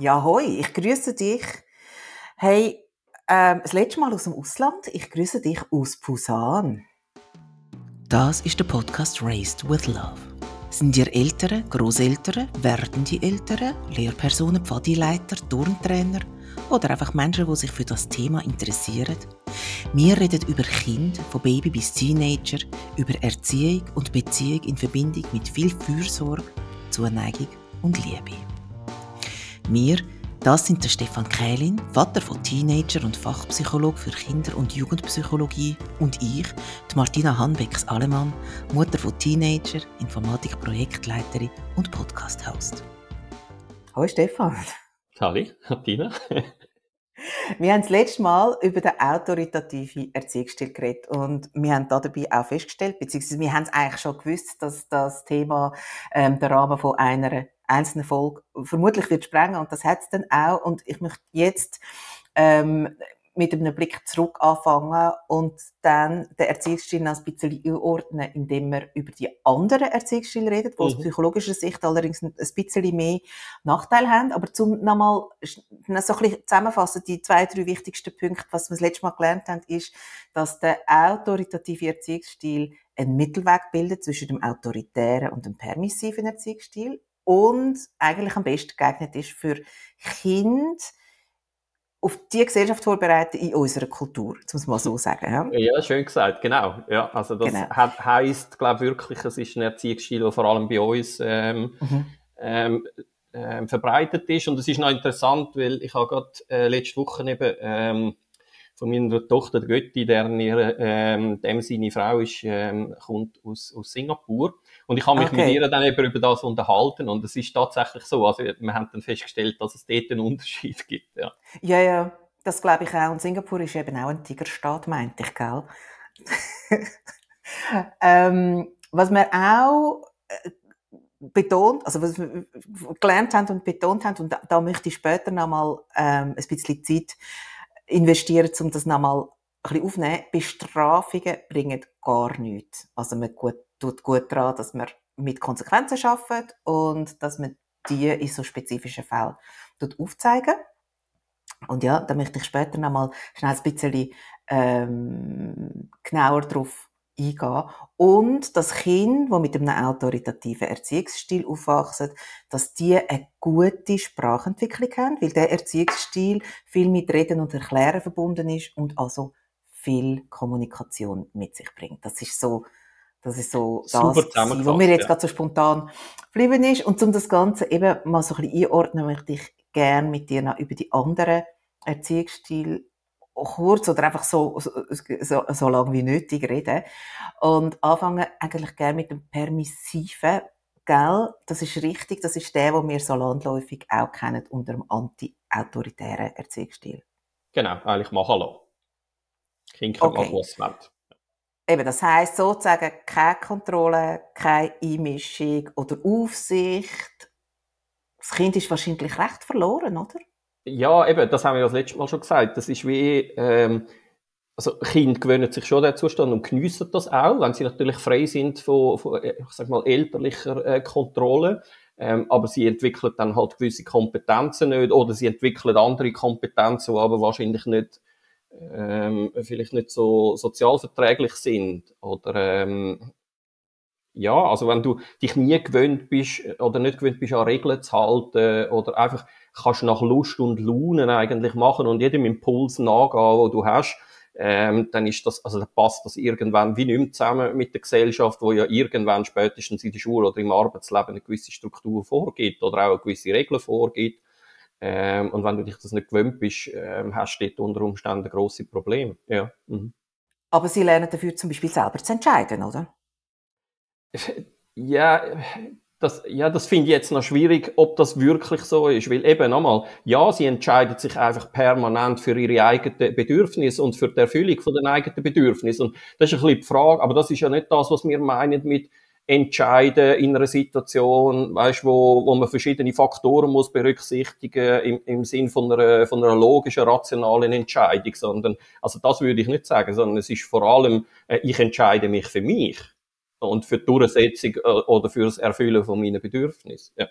Ja, hoi, ich grüße dich. Hey, ähm, das letzte Mal aus dem Ausland. Ich grüße dich aus Busan. Das ist der Podcast Raised with Love. Sind ihr Eltern, Großeltern, werdende Eltern, Lehrpersonen, Pfadileiter, Turntrainer oder einfach Menschen, die sich für das Thema interessieren? Wir reden über Kind, von Baby bis Teenager, über Erziehung und Beziehung in Verbindung mit viel Fürsorge, Zuneigung und Liebe. Wir, das sind der Stefan Kählin, Vater von Teenager und Fachpsychologe für Kinder- und Jugendpsychologie und ich, die Martina Hanbecks-Alemann, Mutter von Teenager, Informatik-Projektleiterin und Podcast-Host. Hallo Stefan. Hallo, Martina. Wir haben das letzte Mal über den autoritativen Erziehungsstil geredet und wir haben dabei auch festgestellt, beziehungsweise wir haben es eigentlich schon gewusst, dass das Thema ähm, der Rahmen von einer einzelnen Folge vermutlich wird sprengen und das hat es dann auch und ich möchte jetzt ähm, mit einem Blick zurück anfangen und dann den Erziehungsstil ein bisschen einordnen, indem wir über die anderen Erziehungsstile reden, die mhm. aus psychologischer Sicht allerdings ein bisschen mehr Nachteile haben. Aber zum nochmal so ein bisschen zusammenfassen, die zwei, drei wichtigsten Punkte, was wir das letzte Mal gelernt haben, ist, dass der autoritative Erziehungsstil einen Mittelweg bildet zwischen dem autoritären und dem permissiven Erziehungsstil und eigentlich am besten geeignet ist für Kinder, auf die Gesellschaft vorbereiten in unserer Kultur, muss man so sagen. Ja, ja schön gesagt, genau. Ja, also das genau. heisst, glaube wirklich, es ist ein Erziehungsstil, der vor allem bei uns ähm, mhm. ähm, ähm, verbreitet ist. Und es ist noch interessant, weil ich habe gerade äh, letzte Woche eben ähm, von meiner Tochter, Götti, deren ihre, ähm, dem seine Frau ist, ähm, kommt aus, aus Singapur. Und ich habe mich okay. mit ihr dann eben über das unterhalten und es ist tatsächlich so. Also wir haben dann festgestellt, dass es dort einen Unterschied gibt. Ja, ja, ja das glaube ich auch. Und Singapur ist eben auch ein Tigerstaat, meinte ich, gell? ähm, was wir auch äh, betont, also was wir gelernt haben und betont haben, und da, da möchte ich später nochmal ähm, ein bisschen Zeit investieren, um das nochmal ein bisschen aufzunehmen. Bestrafungen bringen gar nichts. Also man gut tut gut daran, dass man mit Konsequenzen arbeitet und dass man die in so spezifischen Fällen aufzeigen. Und ja, da möchte ich später noch mal schnell ein bisschen ähm, genauer drauf eingehen. Und das Kind, das mit einem autoritativen Erziehungsstil aufwachsen, dass die eine gute Sprachentwicklung haben, weil der Erziehungsstil viel mit Reden und Erklären verbunden ist und also viel Kommunikation mit sich bringt. Das ist so das ist so das, was mir jetzt ja. gerade so spontan geblieben ist. Und um das Ganze eben mal so ein bisschen einordnen, möchte ich gerne mit dir noch über die anderen Erziehungsstile kurz oder einfach so, so, so, so lange wie nötig reden. Und anfangen eigentlich gerne mit dem permissiven, gell? Das ist richtig, das ist der, den wir so landläufig auch kennen unter dem anti-autoritären Erziehungsstil. Genau, eigentlich machen lassen. Kind kann okay. was wollen. Eben, das heisst sozusagen keine Kontrolle, keine Einmischung oder Aufsicht. Das Kind ist wahrscheinlich recht verloren, oder? Ja, eben, das haben wir das letzte Mal schon gesagt. Das ist wie, ähm, also Kinder gewöhnen sich schon an den Zustand und geniessen das auch, wenn sie natürlich frei sind von, von äh, ich sag mal, elterlicher äh, Kontrolle. Ähm, aber sie entwickeln dann halt gewisse Kompetenzen nicht oder sie entwickeln andere Kompetenzen, die aber wahrscheinlich nicht ähm, vielleicht nicht so sozialverträglich sind oder ähm, ja, also wenn du dich nie gewöhnt bist oder nicht gewöhnt bist, an Regeln zu halten oder einfach kannst nach Lust und Laune eigentlich machen und jedem Impuls nachgehen, wo du hast, ähm, dann ist das, also dann passt das irgendwann wie nicht zusammen mit der Gesellschaft, wo ja irgendwann spätestens in der Schule oder im Arbeitsleben eine gewisse Struktur vorgibt oder auch eine gewisse Regeln vorgibt. Ähm, und wenn du dich das nicht gewöhnt bist, ähm, hast du dort unter Umständen grosse Probleme. Ja. Mhm. Aber sie lernen dafür zum Beispiel selber zu entscheiden, oder? Ja, das, ja, das finde ich jetzt noch schwierig, ob das wirklich so ist. Weil eben nochmal, ja, sie entscheiden sich einfach permanent für ihre eigenen Bedürfnisse und für die Erfüllung von den eigenen Bedürfnissen. Und das ist ein bisschen die Frage, aber das ist ja nicht das, was wir meinen mit, entscheiden in einer Situation, weißt, wo, wo man verschiedene Faktoren muss berücksichtigen im, im Sinn von einer, von einer logischen, rationalen Entscheidung, sondern, also das würde ich nicht sagen, sondern es ist vor allem, äh, ich entscheide mich für mich und für die Durchsetzung äh, oder für das Erfüllen von meinen Bedürfnissen. Ja.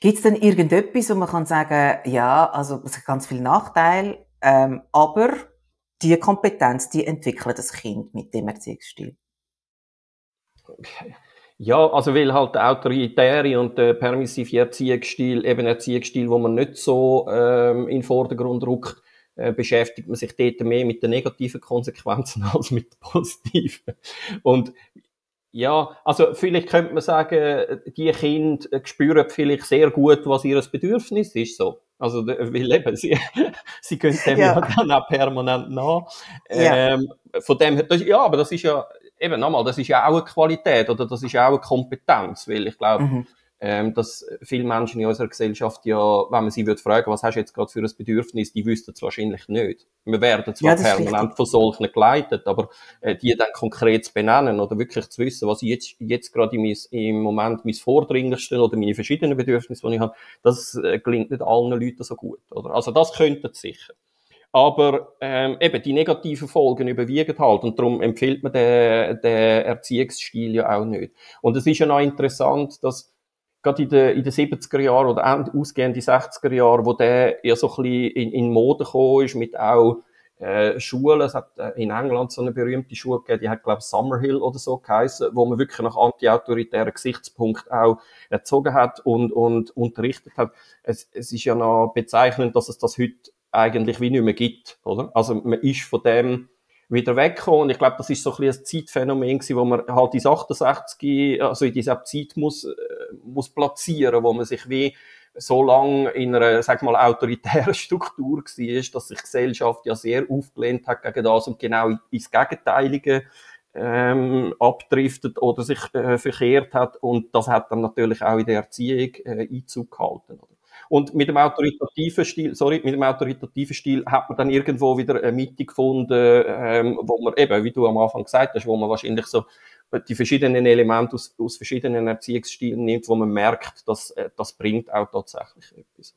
Gibt es denn irgendetwas, wo man kann sagen, ja, also es hat ganz viele Nachteile, ähm, aber die Kompetenz, die entwickelt das Kind mit dem Erziehungsstil? Ja, also weil halt der autoritäre und der permissive Erziehungsstil, eben Erziehungsstil, wo man nicht so ähm, in den Vordergrund rückt, äh, beschäftigt man sich dort mehr mit den negativen Konsequenzen als mit den positiven. Und ja, also vielleicht könnte man sagen, die Kinder spüren vielleicht sehr gut, was ihr Bedürfnis ist, so. Also, weil eben, sie, sie können dem ja. ja dann auch permanent nach. Ja. Ähm, von dem her, das, ja, aber das ist ja, eben nochmal, das ist ja auch eine Qualität oder das ist auch eine Kompetenz, weil ich glaube, mhm ähm, dass viele Menschen in unserer Gesellschaft ja, wenn man sie würde fragen, was hast du jetzt gerade für ein Bedürfnis, die wüssten es wahrscheinlich nicht. Wir werden zwar ja, permanent von solchen geleitet, aber äh, die dann konkret zu benennen oder wirklich zu wissen, was ich jetzt, jetzt gerade im, im Moment mein vordringlichste oder meine verschiedenen Bedürfnisse, die ich habe, das äh, gelingt nicht allen Leuten so gut. Oder? Also das könnte sicher. Aber ähm, eben die negativen Folgen überwiegen halt und darum empfiehlt man den, den Erziehungsstil ja auch nicht. Und es ist ja noch interessant, dass gerade in den, in den 70er Jahren oder ausgehend die 60er Jahre, wo der ja so ein bisschen in, in Mode gekommen ist mit auch äh, Schulen. Es hat äh, in England so eine berühmte Schule gegeben, die hat, glaube ich, Summerhill oder so geheißen, wo man wirklich nach anti-autoritären Gesichtspunkten auch erzogen hat und, und unterrichtet hat. Es, es ist ja noch bezeichnend, dass es das heute eigentlich wie nicht mehr gibt, oder? Also man ist von dem wieder weggekommen. Und ich glaube, das ist so ein, ein Zeitphänomen gewesen, wo man halt die 68, also in dieser Zeit muss, äh, muss platzieren, wo man sich wie so lange in einer, sag mal, autoritären Struktur war, dass sich Gesellschaft ja sehr aufgelehnt hat gegen das und genau ins Gegenteilige ähm, abdriftet oder sich äh, verkehrt hat. Und das hat dann natürlich auch in der Erziehung äh, Einzug gehalten. Oder? Und mit dem autoritativen Stil, sorry, mit dem autoritativen Stil hat man dann irgendwo wieder eine Mitte gefunden, ähm, wo man eben, wie du am Anfang gesagt hast, wo man wahrscheinlich so die verschiedenen Elemente aus, aus verschiedenen Erziehungsstilen nimmt, wo man merkt, dass äh, das bringt auch tatsächlich etwas.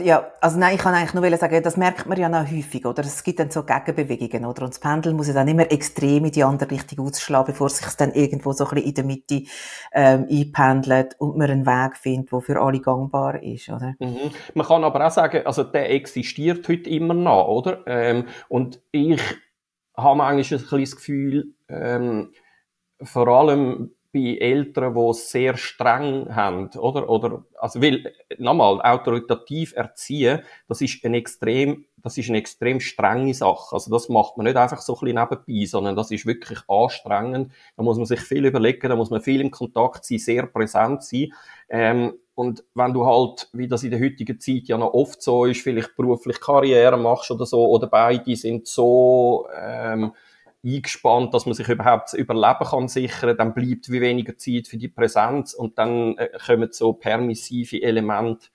Ja, also nein, ich kann eigentlich nur sagen, das merkt man ja noch häufig, oder? Es gibt dann so Gegenbewegungen, oder? Und das Pendel muss ja dann immer extrem in die andere Richtung ausschlagen, bevor es sich dann irgendwo so ein bisschen in der Mitte ähm, einpendelt und man einen Weg findet, der für alle gangbar ist, oder? Mhm. Man kann aber auch sagen, also der existiert heute immer noch, oder? Ähm, und ich habe eigentlich ein bisschen das Gefühl, ähm, vor allem bei Eltern, die sehr streng haben, oder? Oder, also, weil, nochmal, autoritativ erziehen, das ist eine extrem, das ist eine extrem strenge Sache. Also, das macht man nicht einfach so ein bisschen nebenbei, sondern das ist wirklich anstrengend. Da muss man sich viel überlegen, da muss man viel im Kontakt sein, sehr präsent sein. Ähm, und wenn du halt, wie das in der heutigen Zeit ja noch oft so ist, vielleicht beruflich Karriere machst oder so, oder beide sind so, ähm, eingespannt, dass man sich überhaupt das Überleben kann sichern, dann bleibt wie weniger Zeit für die Präsenz und dann äh, kommen so permissive Elemente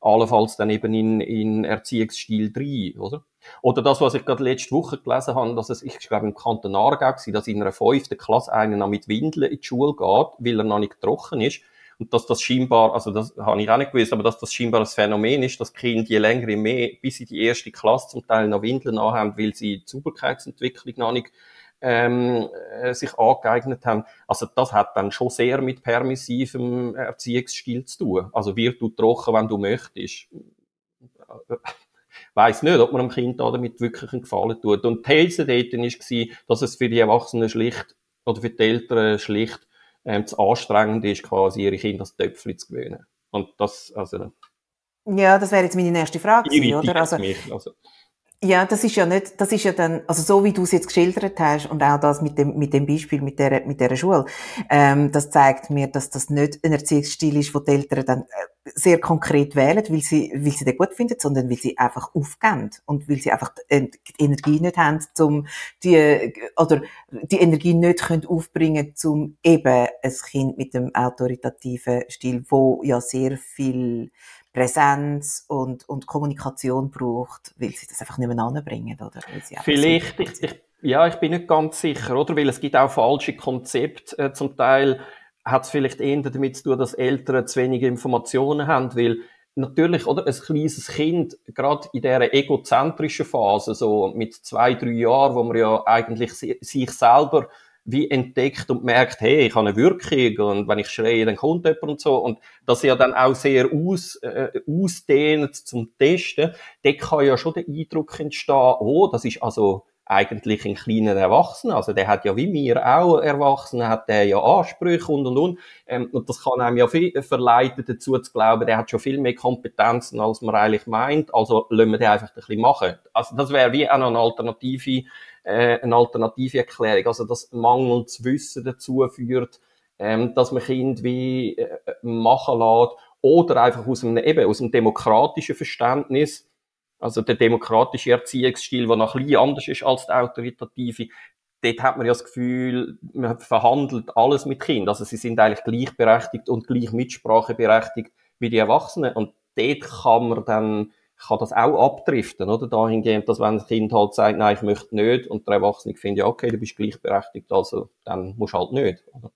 allenfalls dann eben in, in Erziehungsstil rein, oder? Oder das, was ich gerade letzte Woche gelesen habe, dass es, ich glaube, im Kanton Aargau war, dass in einer fünften Klasse einer noch mit Windeln in die Schule geht, weil er noch nicht trocken ist. Und dass das scheinbar, also das habe ich auch nicht gewusst, aber dass das scheinbar ein Phänomen ist, dass Kinder je länger, je mehr, bis in die erste Klasse zum Teil noch Windeln anhaben, weil sie die Sauberkeitsentwicklung noch nicht ähm, äh, sich angeeignet haben. Also das hat dann schon sehr mit permissivem Erziehungsstil zu tun. Also wird du trocken, wenn du möchtest. Weiß nicht, ob man dem Kind damit wirklich einen Gefallen tut. Und die These dort war, dass es für die Erwachsenen schlicht oder für die Eltern schlicht ähm, zu anstrengend ist, quasi ihre Kinder das Töpfchen zu gewöhnen. Und das, also... Ja, das wäre jetzt meine nächste Frage oder? Also, mich, also. Ja, das ist ja nicht, das ist ja dann, also so wie du es jetzt geschildert hast und auch das mit dem, mit dem Beispiel mit der, mit der Schule, ähm, das zeigt mir, dass das nicht ein Erziehungsstil ist, wo die Eltern dann äh, sehr konkret wählen, weil sie, weil sie den gut finden, sondern weil sie einfach aufgehen und weil sie einfach die Energie nicht haben, zum die, oder die Energie nicht können aufbringen, zum eben ein Kind mit dem autoritativen Stil, wo ja sehr viel Präsenz und, und Kommunikation braucht, weil sie das einfach nicht mehr anbringen, oder? Vielleicht, ich, ich, ja, ich bin nicht ganz sicher, oder? Weil es gibt auch falsche Konzepte. Äh, zum Teil hat es vielleicht eher damit zu tun, dass Eltern zu wenig Informationen haben, weil natürlich, oder, ein kleines Kind, gerade in dieser egozentrischen Phase, so mit zwei, drei Jahren, wo man ja eigentlich sich selber wie entdeckt und merkt, hey, ich habe eine Wirkung und wenn ich schreie, dann kommt jemand und so. Und das ja dann auch sehr aus, äh, ausdehnt zum Testen, da kann ja schon der Eindruck entstehen, oh, das ist also eigentlich ein kleiner Erwachsener. Also der hat ja wie wir auch Erwachsene, hat der ja Ansprüche und und und. Ähm, und das kann einem ja viel verleiten dazu zu glauben, der hat schon viel mehr Kompetenzen, als man eigentlich meint. Also lassen wir den einfach ein bisschen machen. Also das wäre wie auch noch eine alternative, äh, eine alternative Erklärung. Also das mangelndes Wissen dazu führt, ähm, dass man Kind wie äh, machen lässt oder einfach aus einem, eben aus einem demokratischen Verständnis also der demokratische Erziehungsstil, der noch ein bisschen anders ist als der autoritative, dort hat man ja das Gefühl, man verhandelt alles mit Kindern. Also sie sind eigentlich gleichberechtigt und gleich Mitspracheberechtigt wie die Erwachsenen. Und dort kann man dann, kann das auch abdriften, oder? Dahingehend, dass wenn ein Kind halt sagt, nein, ich möchte nicht, und der Erwachsene findet, ja, okay, du bist gleichberechtigt, also dann musst du halt nicht, oder?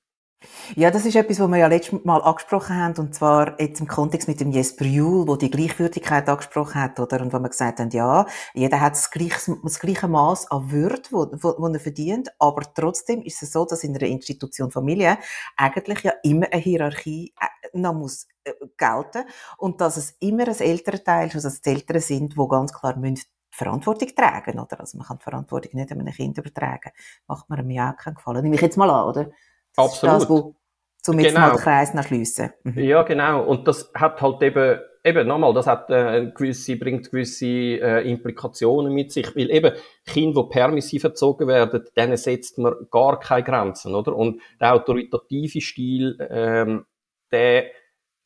Ja, das ist etwas, was wir ja letztes Mal angesprochen haben, und zwar jetzt im Kontext mit dem Jesper Juhl, wo die Gleichwürdigkeit angesprochen hat, oder? Und wo wir gesagt haben, ja, jeder hat das gleiche, das gleiche Maß an Würde, wo, wo, wo er verdient, aber trotzdem ist es so, dass in einer Institution Familie eigentlich ja immer eine Hierarchie äh, noch muss äh, gelten und dass es immer ein älterer Teil ist, also dass es Eltern sind, die ganz klar müssen Verantwortung tragen, oder? Also man kann die Verantwortung nicht an einem Kind übertragen. Macht man einem ja auch keinen Gefallen. Nehme ich jetzt mal an, oder? Absolut. Das, wo, zum jetzt genau. mal Kreis nach schliessen. Mhm. Ja, genau. Und das hat halt eben, eben nochmal, das hat äh, gewisse, bringt gewisse äh, Implikationen mit sich, weil eben Kinder, die permissiv erzogen werden, denen setzt man gar keine Grenzen, oder? Und der autoritative Stil, ähm, der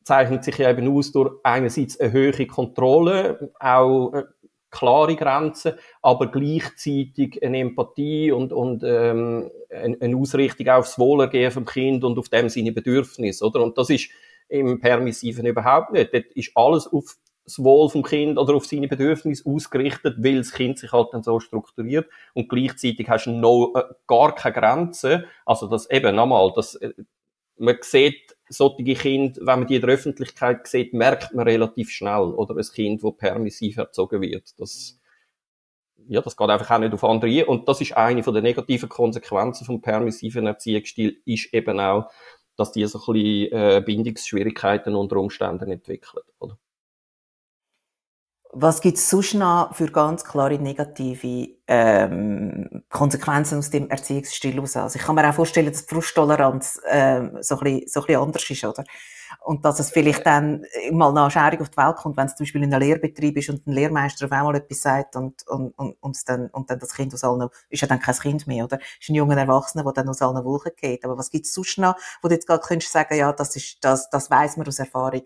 zeichnet sich ja eben aus durch einerseits eine höhere Kontrolle, auch äh, klare Grenzen, aber gleichzeitig eine Empathie und, und ähm, eine Ausrichtung aufs Wohlergehen vom Kind und auf dem seine Bedürfnisse, oder? Und das ist im Permissiven überhaupt nicht. Dort ist alles auf das Wohl vom Kind oder auf seine Bedürfnisse ausgerichtet, weil das Kind sich halt dann so strukturiert und gleichzeitig hast du noch äh, gar keine Grenzen. Also das eben nochmal, das, äh, man sieht solche Kinder, wenn man die in der Öffentlichkeit sieht, merkt man relativ schnell, oder ein Kind, das permissiv erzogen wird. Das, ja, das geht einfach auch nicht auf andere. Und das ist eine von den negativen Konsequenzen vom permissiven Erziehungsstil, ist eben auch, dass die so ein bisschen äh, Bindungsschwierigkeiten unter Umständen entwickeln, oder? Was gibt es sonst noch für ganz klare negative ähm, Konsequenzen aus dem Erziehungsstil heraus? Also ich kann mir auch vorstellen, dass die Frusttoleranz ähm, so, ein bisschen, so ein bisschen anders ist, oder? Und dass es vielleicht dann mal eine Scherung auf die Welt kommt, wenn es zum Beispiel in einem Lehrbetrieb ist und ein Lehrmeister auf einmal etwas sagt und, und, und, und, dann, und dann das Kind aus allen, ist ja dann kein Kind mehr, oder? Ist ein junger Erwachsener, der dann aus allen Wolken geht. Aber was gibt es sonst noch, wo du jetzt gerade könntest sagen, ja, das ist, das, das weiss man aus Erfahrung,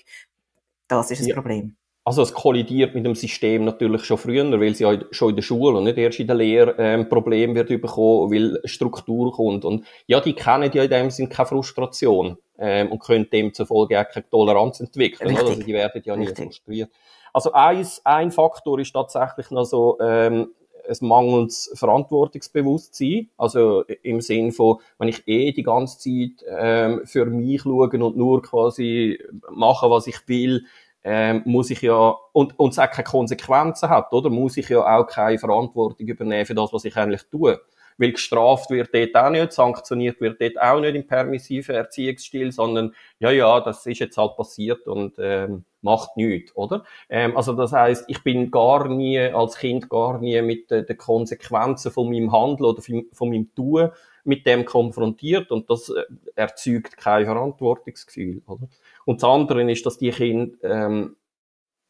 das ist das ja. Problem. Also es kollidiert mit dem System natürlich schon früher, weil sie ja schon in der Schule und nicht erst in der Lehre ähm, Problem wird bekommen, weil Struktur kommt. Und ja, die kennen ja in dem Sinn keine Frustration ähm, und können demzufolge auch keine Toleranz entwickeln. Richtig. Also die werden ja nicht frustriert. Also eins, ein Faktor ist tatsächlich noch so ähm, ein mangelndes Verantwortungsbewusstsein. Also im Sinn von, wenn ich eh die ganze Zeit ähm, für mich schaue und nur quasi mache, was ich will, ähm, muss ich ja, und, und es auch keine Konsequenzen hat, oder? Muss ich ja auch keine Verantwortung übernehmen für das, was ich eigentlich tue. Weil gestraft wird dort auch nicht, sanktioniert wird dort auch nicht im permissiven Erziehungsstil, sondern, ja, ja, das ist jetzt halt passiert und, ähm, macht nichts, oder? Ähm, also das heißt, ich bin gar nie, als Kind gar nie mit den, den Konsequenzen von meinem Handeln oder von meinem Tun mit dem konfrontiert und das äh, erzeugt kein Verantwortungsgefühl, oder? Und das andere ist, dass die Kinder ähm,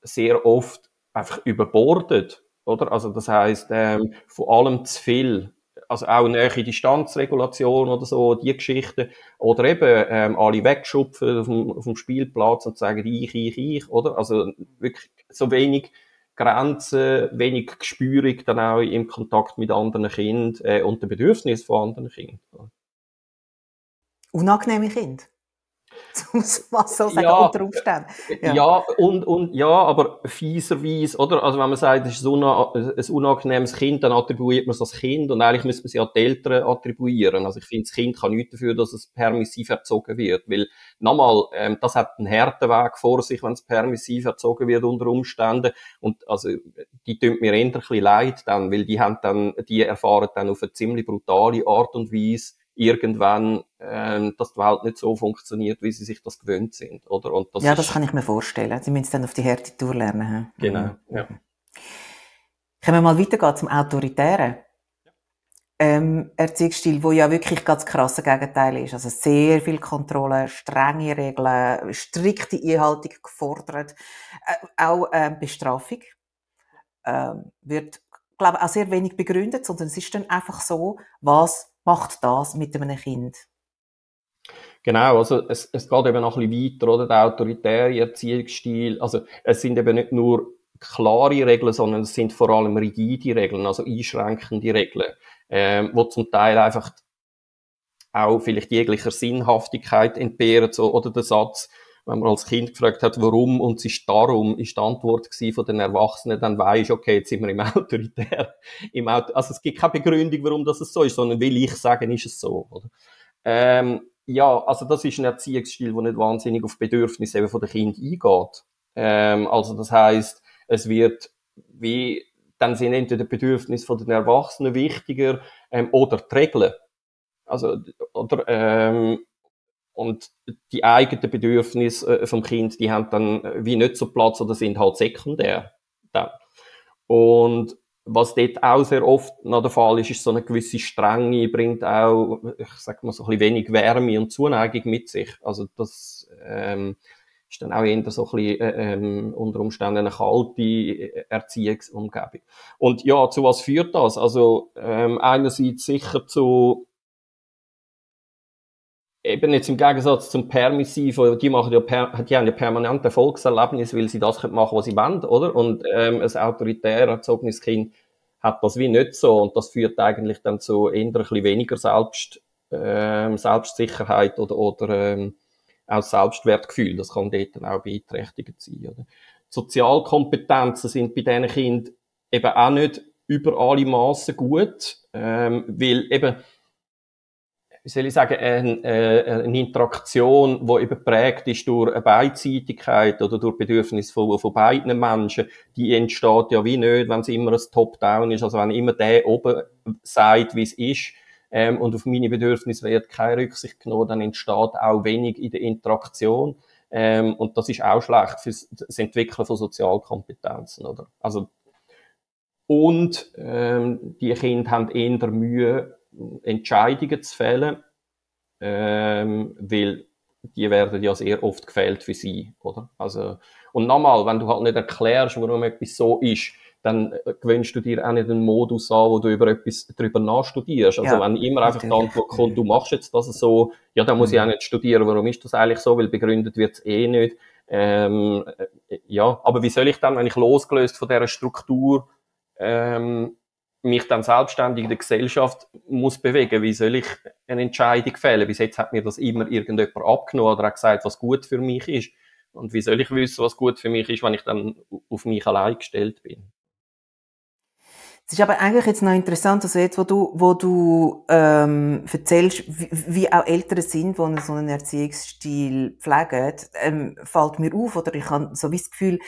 sehr oft einfach überbordet, oder? Also das heißt ähm, vor allem zu viel, also auch nähe Distanzregulation oder so, die Geschichten, oder eben ähm, alle wegschupfen auf dem, auf dem Spielplatz und sagen ich, ich, ich, oder? Also wirklich so wenig Grenzen, wenig Gespürig dann auch im Kontakt mit anderen Kindern äh, und den Bedürfnissen von anderen Kindern. Unangenehme Kinder? muss man so sagen, ja, unter Umständen. Ja. ja, und, und, ja, aber fieserweise, oder? Also, wenn man sagt, es ist ein, ein unangenehmes Kind, dann attribuiert man es als Kind und eigentlich müsste man es ja die Eltern attribuieren. Also, ich finde, das Kind kann nichts dafür, dass es permissiv erzogen wird, weil, nochmal, ähm, das hat einen harten Weg vor sich, wenn es permissiv erzogen wird unter Umständen und, also, die tun mir eher ein bisschen leid dann, weil die haben dann, die erfahren dann auf eine ziemlich brutale Art und Weise, irgendwann, ähm, dass die Welt nicht so funktioniert, wie sie sich das gewöhnt sind, oder? Und das ja, das kann ich mir vorstellen. Sie müssen dann auf die harte Tour lernen. He? Genau, mhm. ja. Können wir mal weitergehen zum Autoritären? Ähm, Erziehungsstil, wo ja wirklich ganz krasse Gegenteil ist. Also sehr viel Kontrolle, strenge Regeln, strikte Einhaltung gefordert, äh, auch äh, Bestrafung ähm, wird, glaube ich, auch sehr wenig begründet, sondern es ist dann einfach so, was macht das mit einem Kind? Genau, also es, es geht eben noch ein bisschen weiter, oder? Der autoritäre Erziehungsstil. Also es sind eben nicht nur klare Regeln, sondern es sind vor allem rigide Regeln, also einschränkende Regeln, ähm, wo zum Teil einfach auch vielleicht jeglicher Sinnhaftigkeit entbehren, so, oder der Satz, wenn man als Kind gefragt hat, warum und es ist darum, ist die Antwort von den Erwachsenen, dann weisst okay, jetzt sind wir im Autoritär. Im Auto, also es gibt keine Begründung, warum das so ist, sondern will ich sagen, ist es so. Oder? Ähm, ja, also das ist ein Erziehungsstil, der nicht wahnsinnig auf Bedürfnisse eben von den Kind eingeht. Ähm, also das heißt, es wird wie dann sind entweder die Bedürfnisse von den Erwachsenen wichtiger ähm, oder die Regeln. Also oder ähm, und die eigenen Bedürfnisse äh, vom Kind, die haben dann äh, wie nicht so Platz oder sind halt sekundär. Dann. Und was dort auch sehr oft noch der Fall ist, ist so eine gewisse Strenge, bringt auch, ich sag mal, so ein bisschen wenig Wärme und Zuneigung mit sich. Also das ähm, ist dann auch eher so ein bisschen äh, ähm, unter Umständen eine kalte Erziehungsumgebung. Und ja, zu was führt das? Also ähm, einerseits sicher zu eben jetzt im Gegensatz zum Permissiv, die machen ja, per, die haben ja permanent Erfolgserlebnis, weil sie das können machen, was sie wollen, oder? Und ähm, ein autoritär erzogenes Kind hat das wie nicht so und das führt eigentlich dann zu eher ein bisschen weniger Selbst, ähm, Selbstsicherheit oder, oder ähm, auch Selbstwertgefühl. Das kann dort dann auch beeinträchtigend sein, oder? Sozialkompetenzen sind bei diesen Kindern eben auch nicht über alle Massen gut, ähm, weil eben wie soll ich sagen, eine, äh, eine Interaktion, die eben prägt ist durch eine Beidseitigkeit oder durch Bedürfnis von, von beiden Menschen, die entsteht ja wie nicht, wenn es immer ein Top-Down ist, also wenn immer der oben sagt, wie es ist, ähm, und auf meine Bedürfnisse wird keine Rücksicht genommen, dann entsteht auch wenig in der Interaktion. Ähm, und das ist auch schlecht für das Entwickeln von Sozialkompetenzen, oder? Also, und ähm, die Kinder haben eher Mühe, Entscheidungen zu fällen, ähm, weil die werden ja sehr oft gefällt für sie, oder? Also, und nochmal, wenn du halt nicht erklärst, warum etwas so ist, dann äh, gewöhnst du dir auch nicht einen Modus an, wo du über etwas drüber nachstudierst. Also, ja, wenn immer einfach die Antwort kommt, du machst jetzt das so, ja, dann muss mhm. ich auch nicht studieren, warum ist das eigentlich so, weil begründet wird es eh nicht. Ähm, äh, ja, aber wie soll ich dann, wenn ich losgelöst von dieser Struktur ähm, mich dann selbstständig in der Gesellschaft muss bewegen. Wie soll ich eine Entscheidung fällen? Bis jetzt hat mir das immer irgendjemand abgenommen oder hat gesagt, was gut für mich ist. Und wie soll ich wissen, was gut für mich ist, wenn ich dann auf mich allein gestellt bin? Es ist aber eigentlich jetzt noch interessant, also jetzt, wo du, wo du ähm, erzählst, wie, wie auch Eltern sind, die so einen Erziehungsstil pflegen, ähm, fällt mir auf, oder ich habe so wie das Gefühl,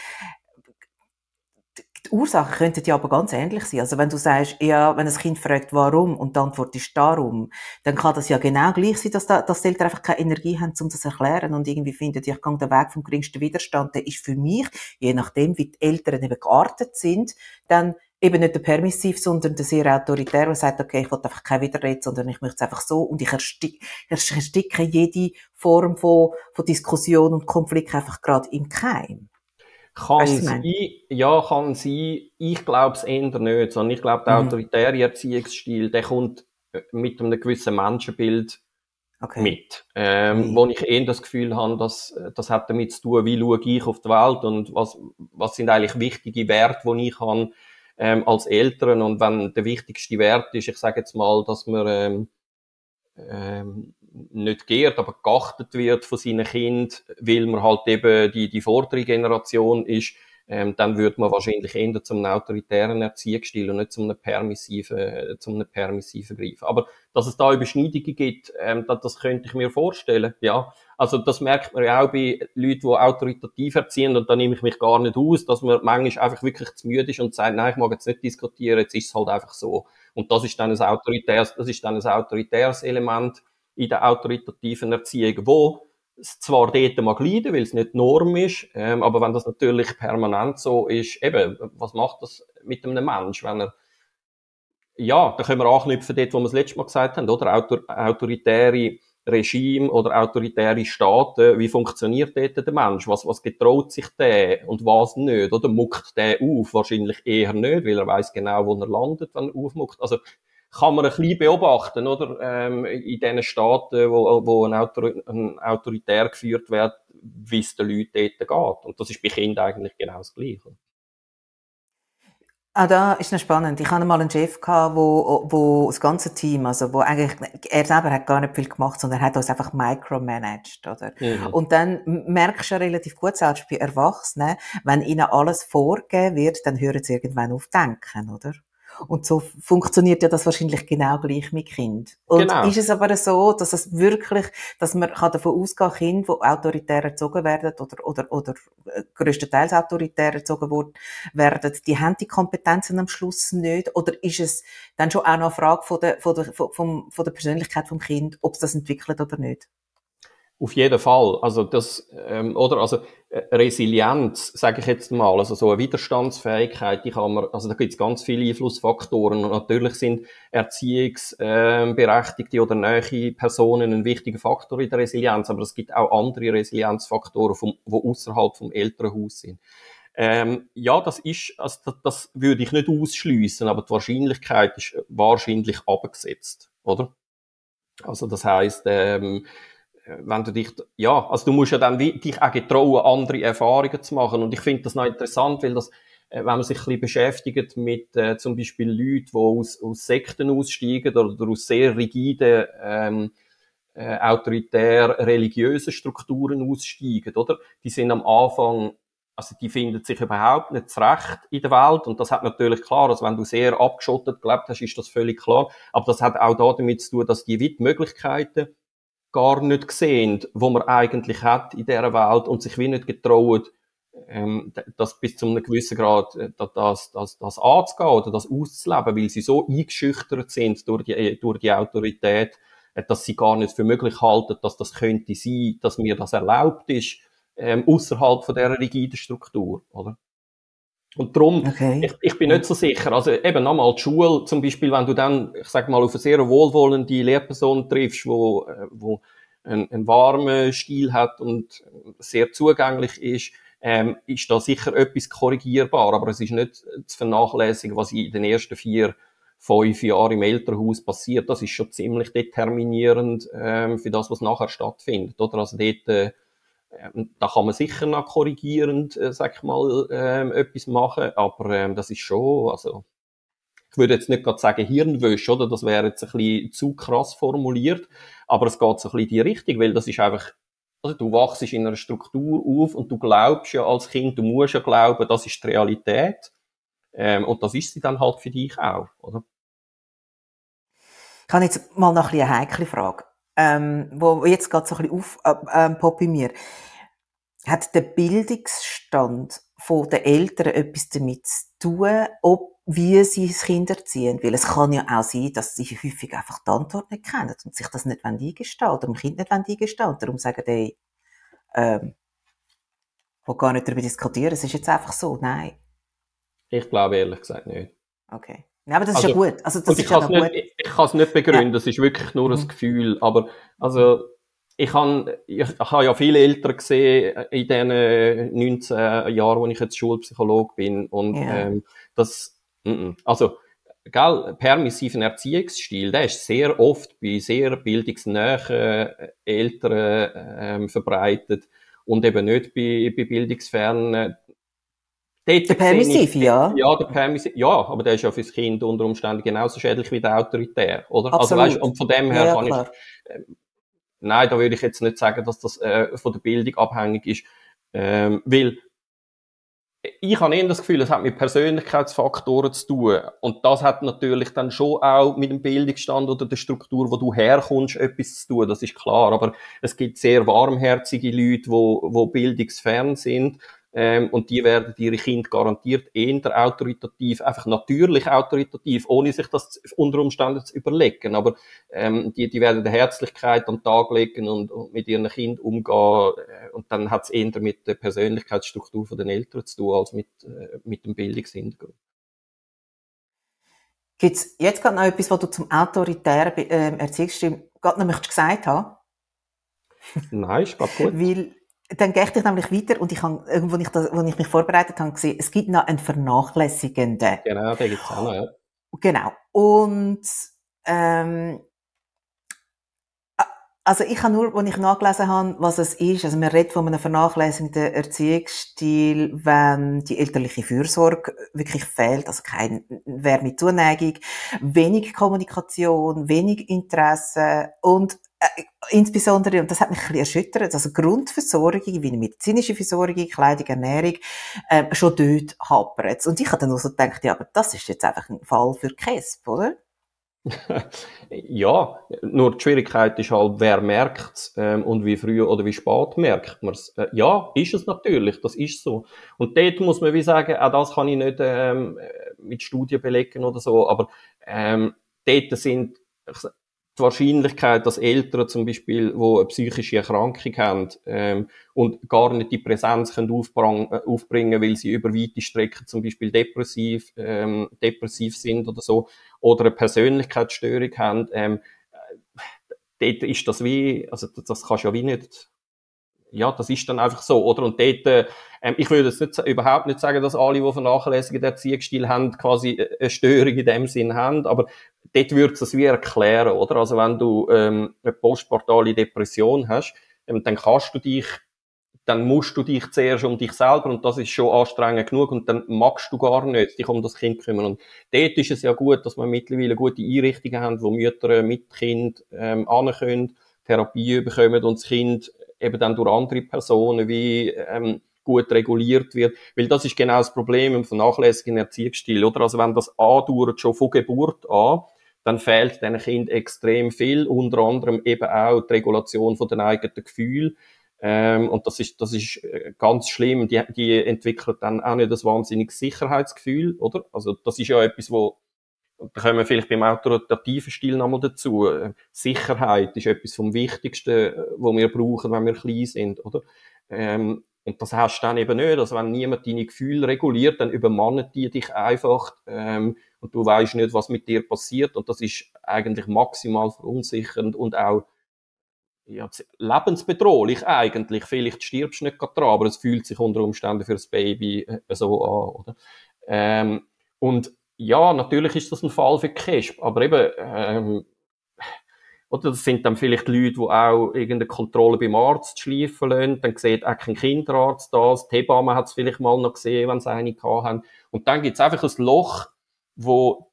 die Ursachen könnten ja aber ganz ähnlich sein. Also wenn du sagst, ja, wenn ein Kind fragt, warum, und die Antwort ist darum, dann kann das ja genau gleich sein, dass, da, dass die Eltern einfach keine Energie haben, um das zu erklären und irgendwie finden, ich gehe den Weg vom geringsten Widerstand, der ist für mich, je nachdem, wie die Eltern eben geartet sind, dann eben nicht der Permissiv, sondern der sehr autoritär, der sagt, okay, ich will einfach kein Widerreden, sondern ich möchte es einfach so und ich ersticke, ersticke jede Form von, von Diskussion und Konflikt einfach gerade im Keim. Kann sein, ja, kann sein. Ich glaube es eher nicht, sondern ich glaube, der mhm. autoritäre Erziehungsstil, der kommt äh, mit einem gewissen Menschenbild okay. mit. Ähm, mhm. Wo ich eher das Gefühl habe, dass, das hat damit zu tun, wie schaue ich auf die Welt und was, was sind eigentlich wichtige Werte, die ich habe, ähm, als Eltern. Und wenn der wichtigste Wert ist, ich sage jetzt mal, dass man ähm, ähm, nicht geehrt, aber geachtet wird von seinen Kindern, weil man halt eben die, die vordere Generation ist, ähm, dann würde man wahrscheinlich eher zum autoritären Erziehungsstil und nicht zum einem permissiven, äh, zum einem permissiven greifen. Aber dass es da Überschneidungen gibt, ähm, das, das könnte ich mir vorstellen, ja. Also das merkt man ja auch bei Leuten, die autoritativ erziehen und da nehme ich mich gar nicht aus, dass man manchmal einfach wirklich zu müde ist und sagt, nein, ich mag jetzt nicht diskutieren, jetzt ist es halt einfach so. Und das ist dann ein autoritäres, das ist dann ein autoritäres Element in der autoritativen Erziehung, wo es zwar dort mag leiden, weil es nicht Norm ist, ähm, aber wenn das natürlich permanent so ist, eben, was macht das mit einem Mensch, wenn er ja, da können wir anknüpfen dort, wo wir das letzte Mal gesagt haben, oder? Autor autoritäre Regime oder autoritäre Staaten, wie funktioniert dort der Mensch? Was, was getraut sich der und was nicht? Oder muckt der auf? Wahrscheinlich eher nicht, weil er weiß genau, wo er landet, wenn er aufmuckt. Also kann man ein bisschen beobachten, oder? Ähm, in diesen Staaten, wo, wo ein, Autor ein autoritär geführt wird, wie es den Leuten dort geht. Und das ist bei Kindern eigentlich genau das Gleiche. Ah, da ist noch spannend. Ich hatte mal einen Chef gehabt, wo, wo das ganze Team, also wo eigentlich, er selber hat gar nicht viel gemacht, sondern er hat uns einfach micromanaged, oder? Mhm. Und dann merkst du ja relativ gut, selbst bei Erwachsenen, wenn ihnen alles vorgegeben wird, dann hören sie irgendwann auf denken, oder? Und so funktioniert ja das wahrscheinlich genau gleich mit Kind. Und genau. ist es aber so, dass es wirklich, dass man kann davon ausgehen, Kinder, die autoritär erzogen werden oder, oder, oder äh, größtenteils autoritär erzogen werden, die haben die Kompetenzen am Schluss nicht? Oder ist es dann schon auch noch eine Frage von der, von der, von, von der Persönlichkeit vom Kind, ob es das entwickelt oder nicht? Auf jeden Fall. Also das, ähm, oder also äh, Resilienz, sage ich jetzt mal, also so eine Widerstandsfähigkeit, die kann man, also da gibt es ganz viele Einflussfaktoren und natürlich sind Erziehungsberechtigte äh, oder nähe Personen ein wichtiger Faktor in der Resilienz, aber es gibt auch andere Resilienzfaktoren, vom, die außerhalb vom Elternhaus sind. Ähm, ja, das ist, also das, das würde ich nicht ausschließen, aber die Wahrscheinlichkeit ist wahrscheinlich abgesetzt, oder? Also das heißt, ähm, wenn du dich, ja, also du musst ja dann dich auch getrauen, andere Erfahrungen zu machen. Und ich finde das noch interessant, weil das, äh, wenn man sich ein bisschen beschäftigt mit äh, zum Beispiel Leuten, die aus, aus Sekten aussteigen oder, aus sehr rigiden, ähm, äh, autoritär religiösen Strukturen aussteigen, oder? Die sind am Anfang also die finden sich überhaupt nicht zurecht in der Welt und das hat natürlich klar, also wenn du sehr abgeschottet gelebt hast, ist das völlig klar, aber das hat auch damit zu tun, dass die Möglichkeiten gar nicht sehen, wo man eigentlich hat in dieser Welt und sich wie nicht getraut, ähm, das bis zu einem gewissen Grad äh, das, das, das anzugehen oder das auszuleben, weil sie so eingeschüchtert sind durch die, durch die Autorität, äh, dass sie gar nicht für möglich halten, dass das könnte sein, dass mir das erlaubt ist, ähm, außerhalb von dieser rigiden Struktur, oder? Und darum, okay. ich, ich bin nicht so sicher. Also eben nochmal die Schule, zum Beispiel, wenn du dann, ich sag mal, auf eine sehr wohlwollende Lehrperson triffst, wo, äh, wo einen, einen warmen Stil hat und sehr zugänglich ist, ähm, ist da sicher etwas korrigierbar. Aber es ist nicht zu vernachlässigen, was in den ersten vier, fünf Jahren im Elternhaus passiert. Das ist schon ziemlich determinierend ähm, für das, was nachher stattfindet. Oder? Also dort, äh, da kann man sicher noch korrigierend, äh, sag ich mal, ähm, etwas machen, aber ähm, das ist schon, also ich würde jetzt nicht gerade sagen Hirnwäsche, oder? Das wäre jetzt ein bisschen zu krass formuliert, aber es geht so ein bisschen in die Richtung, weil das ist einfach, also du wachst in einer Struktur auf und du glaubst ja als Kind, du musst ja glauben, das ist die Realität ähm, und das ist sie dann halt für dich auch, oder? Ich habe jetzt mal noch ein bisschen eine heikle Frage ähm, wo jetzt gerade so ein bisschen auf, äh, äh, bei mir. Hat der Bildungsstand von den Eltern etwas damit zu tun, ob wie sie das Kind erziehen. Weil es kann ja auch sein, dass sie häufig einfach die Antwort nicht kennen und sich das nicht eingestehen oder dem Kind nicht eingestehen und darum sagen, die, ähm, wo gar nicht darüber diskutieren, es ist jetzt einfach so, nein. Ich glaube ehrlich gesagt nicht. Okay. Ja, aber das also, ist ja also, gut. Also, das ist ja nicht, Ich, ich kann es nicht begründen, ja. das ist wirklich nur ein mhm. Gefühl. Aber also, ich habe ich, ich hab ja viele Eltern gesehen in den 19 Jahren, wo ich jetzt Schulpsychologe bin. Und ja. ähm, das, m also, gell, permissiven Erziehungsstil, der ist sehr oft bei sehr bildungsnähen Eltern ähm, verbreitet und eben nicht bei, bei bildungsfernen Dort der Permissive, ja. Ja, der Permissive, ja, aber der ist ja fürs Kind unter Umständen genauso schädlich wie der Autoritär, oder? Absolut. Also, weißt, und von dem her ja, kann klar. ich, äh, nein, da würde ich jetzt nicht sagen, dass das äh, von der Bildung abhängig ist, ähm, weil ich habe eher das Gefühl, es hat mit Persönlichkeitsfaktoren zu tun. Und das hat natürlich dann schon auch mit dem Bildungsstand oder der Struktur, wo du herkommst, etwas zu tun. Das ist klar. Aber es gibt sehr warmherzige Leute, wo, wo bildungsfern sind ähm, und die werden ihre Kinder garantiert eher autoritativ, einfach natürlich autoritativ, ohne sich das unter Umständen zu überlegen. Aber ähm, die, die werden die Herzlichkeit an den Tag legen und, und mit ihren Kindern umgehen. Äh, und dann hat es eher mit der Persönlichkeitsstruktur der Eltern zu tun, als mit, äh, mit dem Bildungshintergrund. Gibt es jetzt gerade noch etwas, was du zum autoritären äh, Erziehungsstil gerade noch möchtest gesagt haben? Nein, ist gerade gut. Weil dann gehe ich nämlich weiter und ich habe, irgendwo, ich das, wo ich mich vorbereitet habe, gesehen, es gibt noch einen vernachlässigenden. Genau, den gibt es auch noch, ja. Genau. Und ähm, also ich habe nur, als ich nachgelesen habe, was es ist, also man redet von einem vernachlässigenden Erziehungsstil, wenn die elterliche Fürsorge wirklich fehlt, also kein Wärme, Zuneigung, wenig Kommunikation, wenig Interesse und äh, insbesondere, und das hat mich ein erschüttert, also Grundversorgung, wie eine medizinische Versorgung, Kleidung, Ernährung, äh, schon dort hapert Und ich habe dann auch so gedacht, ja, aber das ist jetzt einfach ein Fall für KESP, oder? ja, nur die Schwierigkeit ist halt, wer merkt ähm, und wie früh oder wie spät merkt man es. Äh, ja, ist es natürlich, das ist so. Und dort muss man wie sagen, auch das kann ich nicht ähm, mit Studien belegen oder so, aber ähm, dort sind die Wahrscheinlichkeit, dass Eltern zum Beispiel, die eine psychische Erkrankung haben ähm, und gar nicht die Präsenz können aufbringen, äh, aufbringen, weil sie über weite Strecken zum Beispiel depressiv, ähm, depressiv sind oder so, oder eine Persönlichkeitsstörung haben, ähm, äh, dort ist das wie, also das, kannst du ja wie nicht ja, das ist dann einfach so, oder? Und dort, äh, ich würde jetzt nicht, überhaupt nicht sagen, dass alle, die vernachlässigen Erziehungsstil haben, quasi eine Störung in dem Sinn haben, aber dort würde es wie erklären, oder? Also wenn du ähm, eine postportale Depression hast, ähm, dann kannst du dich dann musst du dich zuerst um dich selber und das ist schon anstrengend genug und dann magst du gar nicht dich um das Kind kümmern. Und dort ist es ja gut, dass wir mittlerweile gute Einrichtungen haben, wo Mütter mit Kind ähm, können, Therapie bekommen und das Kind eben dann durch andere Personen wie ähm, gut reguliert wird. Weil das ist genau das Problem im vernachlässigen Erziehungsstil, oder? Also wenn das andauert, schon von Geburt an, dann fehlt diesen Kind extrem viel, unter anderem eben auch die Regulation von den eigenen Gefühlen. Ähm, und das ist, das ist äh, ganz schlimm. Die, die entwickeln dann auch nicht das wahnsinniges Sicherheitsgefühl, oder? Also das ist ja etwas, wo da kommen wir vielleicht beim autoritativen Stil nochmal dazu. Sicherheit ist etwas vom Wichtigsten, äh, was wir brauchen, wenn wir klein sind, oder? Ähm, und das hast du dann eben nicht. Also wenn niemand deine Gefühle reguliert, dann übermannen die dich einfach ähm, und du weißt nicht, was mit dir passiert. Und das ist eigentlich maximal verunsichernd und auch ja, lebensbedrohlich eigentlich. Vielleicht stirbst du nicht gerade dran, aber es fühlt sich unter Umständen für das Baby äh, so an. Oder? Ähm, und ja, natürlich ist das ein Fall für Kesp, aber eben, ähm, oder das sind dann vielleicht Leute, die auch irgendeine Kontrolle beim Arzt schleifen lassen, dann sieht auch kein Kinderarzt das, die Hebamme hat es vielleicht mal noch gesehen, wenn sie eine haben. Und dann gibt es einfach ein Loch, wo,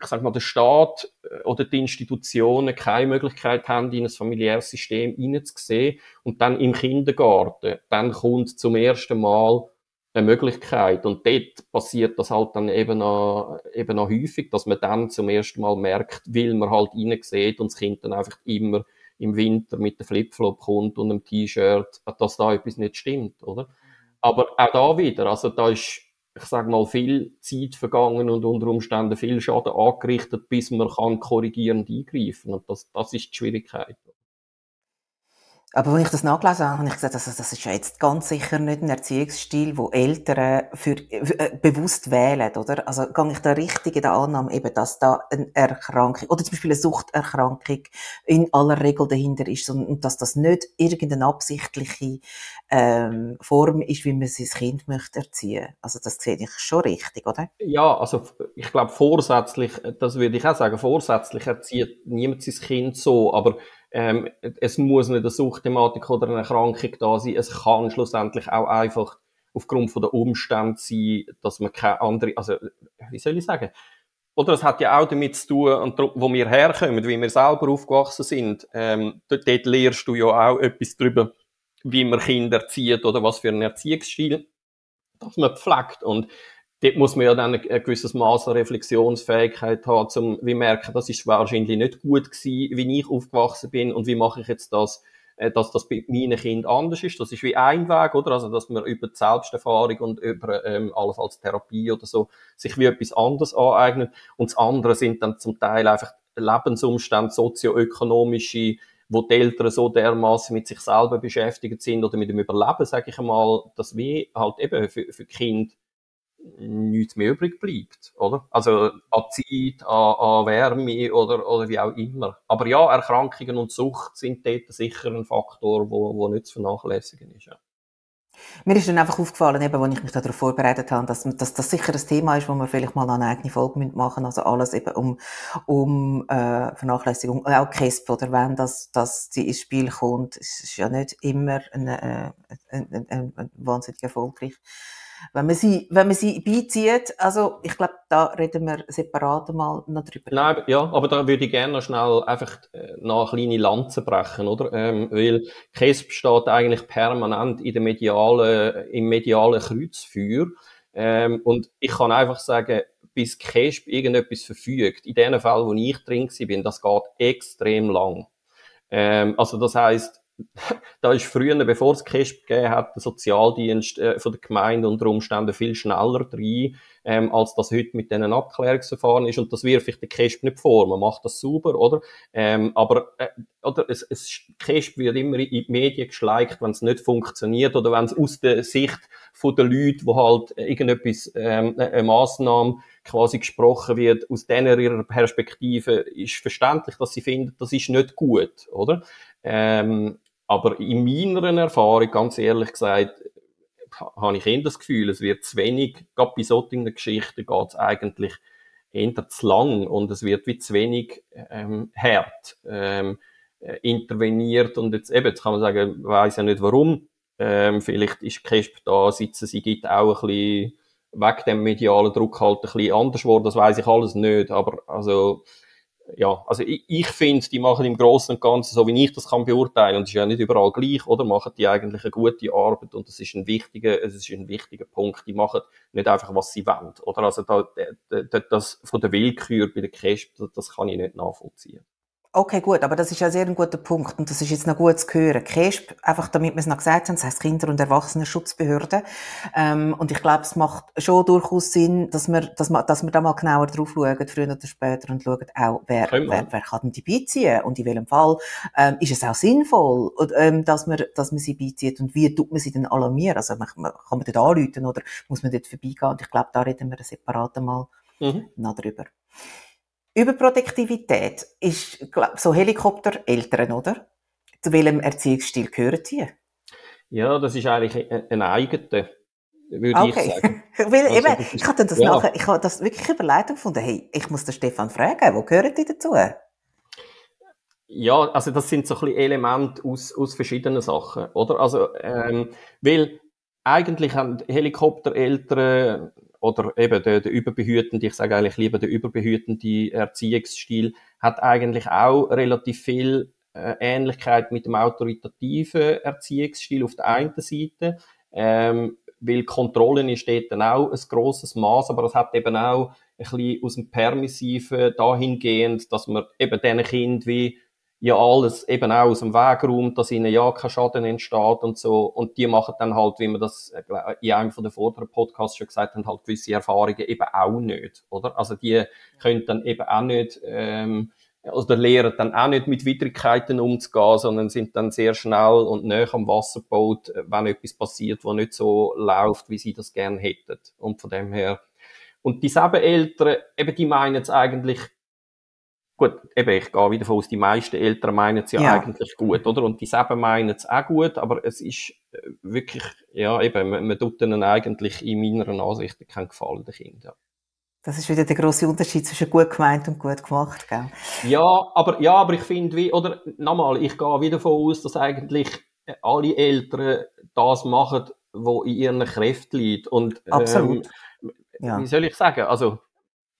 ich sag mal, der Staat äh, oder die Institutionen keine Möglichkeit haben, in ein familiäres System hineinzusehen. Und dann im Kindergarten, dann kommt zum ersten Mal eine Möglichkeit. Und dort passiert das halt dann eben noch, eben noch häufig, dass man dann zum ersten Mal merkt, weil man halt sieht und das Kind dann einfach immer im Winter mit dem Flipflop kommt und einem T-Shirt, dass da etwas nicht stimmt, oder? Aber auch da wieder, also da ist, ich sag mal, viel Zeit vergangen und unter Umständen viel Schaden angerichtet, bis man kann korrigierend eingreifen. Und das, das ist die Schwierigkeit. Aber wenn ich das nachgelesen habe, habe ich gesagt, also das ist ja jetzt ganz sicher nicht ein Erziehungsstil, wo Eltern für, äh, bewusst wählen, oder? Also gehe ich da richtig in der Annahme, eben, dass da eine Erkrankung, oder zum Beispiel eine Suchterkrankung in aller Regel dahinter ist und, und dass das nicht irgendeine absichtliche ähm, Form ist, wie man sein Kind möchte erziehen. Also das sehe ich schon richtig, oder? Ja, also ich glaube vorsätzlich, das würde ich auch sagen, vorsätzlich erzieht niemand sein Kind so, aber ähm, es muss nicht eine Suchtthematik oder eine Erkrankung da sein. Es kann schlussendlich auch einfach aufgrund von der Umstände sein, dass man keine andere, also, wie soll ich sagen? Oder es hat ja auch damit zu tun, wo wir herkommen, wie wir selber aufgewachsen sind. Ähm, dort, dort lehrst du ja auch etwas darüber, wie man Kinder erzieht oder was für ein Erziehungsstil dass man pflegt. Und dort muss man ja dann ein, gewisses Maß an Reflexionsfähigkeit haben, um wie merken, das ist wahrscheinlich nicht gut gewesen, wie ich aufgewachsen bin und wie mache ich jetzt das äh, dass das bei meinen Kindern anders ist. Das ist wie ein Weg, oder? Also, dass man über die Selbsterfahrung und über ähm, allenfalls Therapie oder so sich wie etwas anderes aneignet. Und das andere sind dann zum Teil einfach Lebensumstände, sozioökonomische, wo die Eltern so dermaßen mit sich selber beschäftigt sind oder mit dem Überleben, sage ich einmal, dass wir halt eben für, für Kind nichts mehr übrig bleibt, oder? Also an Zeit, an, an Wärme oder, oder wie auch immer. Aber ja, Erkrankungen und Sucht sind dort sicher ein Faktor, wo, wo nicht zu vernachlässigen ist. Ja. Mir ist dann einfach aufgefallen, eben, als ich mich darauf vorbereitet habe, dass, dass das sicher ein Thema ist, wo wir vielleicht mal eine eigene Folge machen müssen. Also alles eben um, um äh, Vernachlässigung, auch KESP, oder wenn das, das ins Spiel kommt, ist ja nicht immer ein, äh, ein, ein, ein wahnsinnig erfolgreich wenn man sie, wenn man sie beizieht, also ich glaube, da reden wir separat mal noch drüber. Nein, ja, aber da würde ich gerne noch schnell einfach äh, noch eine kleine Lanze brechen, oder? Ähm, weil KESB steht eigentlich permanent in der medialen, im medialen Kreuzfeuer. Ähm, und ich kann einfach sagen, bis KESB irgendetwas verfügt, in den Fällen, wo ich drin bin, das geht extrem lang. Ähm, also das heißt da ist früher, bevor es KESP gegeben hat, der Sozialdienst äh, von der Gemeinde unter Umständen viel schneller drin, ähm, als das heute mit diesen Abklärungsverfahren ist. Und das wirft ich der KESP nicht vor. Man macht das sauber, oder? Ähm, aber äh, oder es, es, KESP wird immer in die Medien geschleicht, wenn es nicht funktioniert oder wenn es aus der Sicht von den Leuten, wo halt irgendetwas, ähm, eine Massnahme quasi gesprochen wird, aus denen ihrer Perspektive ist verständlich, dass sie finden, das ist nicht gut, oder? Ähm, aber in meiner Erfahrung, ganz ehrlich gesagt, habe ich eher das Gefühl, es wird zu wenig, gerade bei solchen Geschichten geht es eigentlich eher zu lang und es wird wie zu wenig ähm, hart ähm, äh, interveniert und jetzt eben, jetzt kann man sagen, weiß ja nicht warum, ähm, vielleicht ist Kesp da, sitzen sie gibt auch ein bisschen weg dem medialen Druck halt ein bisschen anders geworden, das weiß ich alles nicht, aber also ja, also ich, ich finde, die machen im Großen und Ganzen, so wie ich das kann beurteilen, und es ist ja nicht überall gleich, oder, machen die eigentlich eine gute Arbeit und das ist ein wichtiger, es ist ein wichtiger Punkt. Die machen nicht einfach, was sie wollen, oder? Also da, das von der Willkür bei der Cash, das, das kann ich nicht nachvollziehen. Okay, gut, aber das ist ja sehr ein guter Punkt und das ist jetzt noch gut zu hören. KESP, einfach damit wir es noch gesagt haben, das heisst Kinder- und Erwachsenenschutzbehörde. Ähm, und ich glaube, es macht schon durchaus Sinn, dass wir, dass wir, dass wir da mal genauer drauf schauen, früher oder später, und schauen auch, wer, wer, wer kann denn die beiziehen und in welchem Fall ähm, ist es auch sinnvoll, ähm, dass man, dass man sie beizieht und wie tut man sie denn alarmieren? Also man, man, kann man dort anrufen oder muss man dort vorbeigehen? Und ich glaube, da reden wir separat mal mhm. noch drüber. Überproduktivität ist glaub, so Helikoptereltern, oder? Zu welchem Erziehungsstil gehören die? Ja, das ist eigentlich ein, eigener, würde okay. ich sagen. Weil, also, eben, ich habe das ja. nachher, ich habe das wirklich überlegt gefunden, hey, ich muss den Stefan fragen, wo gehören die dazu? Ja, also das sind so ein bisschen Elemente aus, aus verschiedenen Sachen, oder? Also, ähm, weil eigentlich haben Helikoptereltern oder eben der, der überbehütende, ich sage eigentlich lieber der überbehütende Erziehungsstil, hat eigentlich auch relativ viel äh, Ähnlichkeit mit dem autoritativen Erziehungsstil auf der einen Seite, ähm, weil Kontrollen ist dort dann auch ein grosses Maß, aber es hat eben auch ein bisschen aus dem Permissiven dahingehend, dass man eben diesen Kind wie ja alles eben auch aus dem Weg räumt, dass ihnen ja kein Schaden entsteht und so. Und die machen dann halt, wie wir das äh, in einem von den vorderen Podcasts schon gesagt haben, halt gewisse Erfahrungen eben auch nicht, oder? Also die können dann eben auch nicht, ähm, oder lernen dann auch nicht mit Widrigkeiten umzugehen, sondern sind dann sehr schnell und näher am Wasserboot, äh, wenn etwas passiert, wo nicht so läuft, wie sie das gern hätten. Und von dem her. Und dieselben Eltern, eben die meinen es eigentlich Gut, eben, ich gehe wieder davon aus, die meisten Eltern meinen es ja, ja, eigentlich gut, oder? Und die selber meinen es auch gut, aber es ist äh, wirklich, ja, eben, man, man tut ihnen eigentlich in meiner Ansicht keinen Gefallen, den Kindern. Ja. Das ist wieder der große Unterschied zwischen gut gemeint und gut gemacht, gell? Ja, aber, ja, aber ich finde, wie, oder, nochmal, ich gehe wieder davon aus, dass eigentlich alle Eltern das machen, was in ihren Kräften liegt. Und, Absolut. Ähm, ja. Wie soll ich sagen? Also,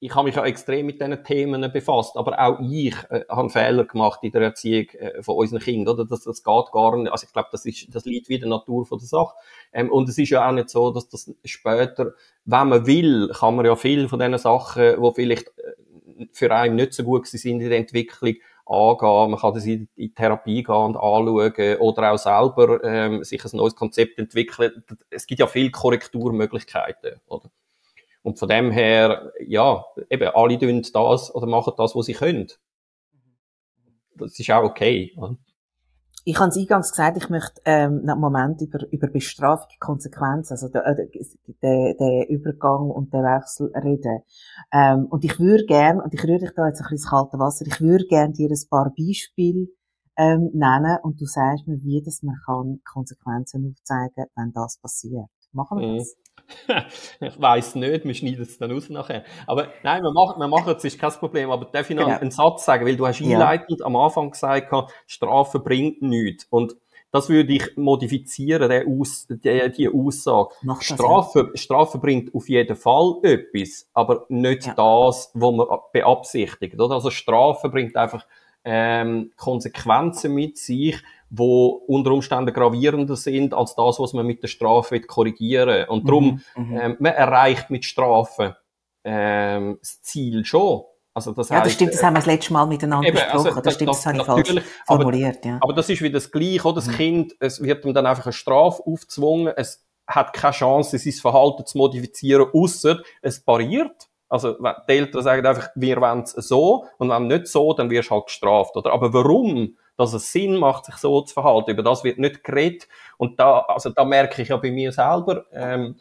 ich habe mich ja extrem mit diesen Themen befasst, aber auch ich äh, habe Fehler gemacht in der Erziehung äh, von unseren Kindern, oder? Das, das geht gar nicht. Also ich glaube, das ist, das liegt wieder Natur von der Sache. Ähm, und es ist ja auch nicht so, dass das später, wenn man will, kann man ja viel von diesen Sachen, die vielleicht äh, für einen nicht so gut sind in der Entwicklung, angehen, man kann das in, in Therapie gehen und anschauen oder auch selber ähm, sich ein neues Konzept entwickeln. Es gibt ja viele Korrekturmöglichkeiten, oder? Und von dem her, ja, eben, alle tun das oder machen das, was sie können. Das ist auch okay. Oder? ich habe es eingangs gesagt, ich möchte ähm, einen Moment über, über Bestrafung, Konsequenzen, also der, der, der Übergang und der Wechsel reden. Ähm, und ich würde gern, und ich rühre dich da jetzt ein bisschen ins kalte Wasser, ich würde gern dir ein paar Beispiele ähm, nennen und du sagst mir, wie das man kann Konsequenzen aufzeigen, wenn das passiert. Machen wir mhm. das? Ich weiß nicht, wir schneiden es dann aus nachher. Aber nein, wir machen, wir machen es, ist kein Problem. Aber darf ich noch genau. einen Satz sagen? Weil du hast einleitend ja. am Anfang gesagt, Strafe bringt nichts. Und das würde ich modifizieren, der Aus, die, die Aussage. Das, Strafe, ja. Strafe bringt auf jeden Fall etwas, aber nicht ja. das, was man beabsichtigt. Oder? Also Strafe bringt einfach ähm, Konsequenzen mit sich, wo unter Umständen gravierender sind als das, was man mit der Strafe korrigieren will. Und darum, mhm, mhm, ähm, man erreicht mit Strafen ähm, das Ziel schon. Also das ja, das heißt, stimmt, das haben wir das letzte Mal miteinander eben, besprochen. Also, das, stimmt, das, das habe ich falsch formuliert. Aber, ja. aber das ist wie das Gleiche, oder? Das mhm. Kind, es wird ihm dann einfach eine Strafe aufgezwungen, es hat keine Chance, sein Verhalten zu modifizieren, außer es pariert. Also, die Eltern sagen einfach, wir wollen es so, und wenn nicht so, dann wirst du halt gestraft, oder? Aber warum? Dass es Sinn macht, sich so zu verhalten. Über das wird nicht geredet. Und da, also da merke ich ja bei mir selber, ähm,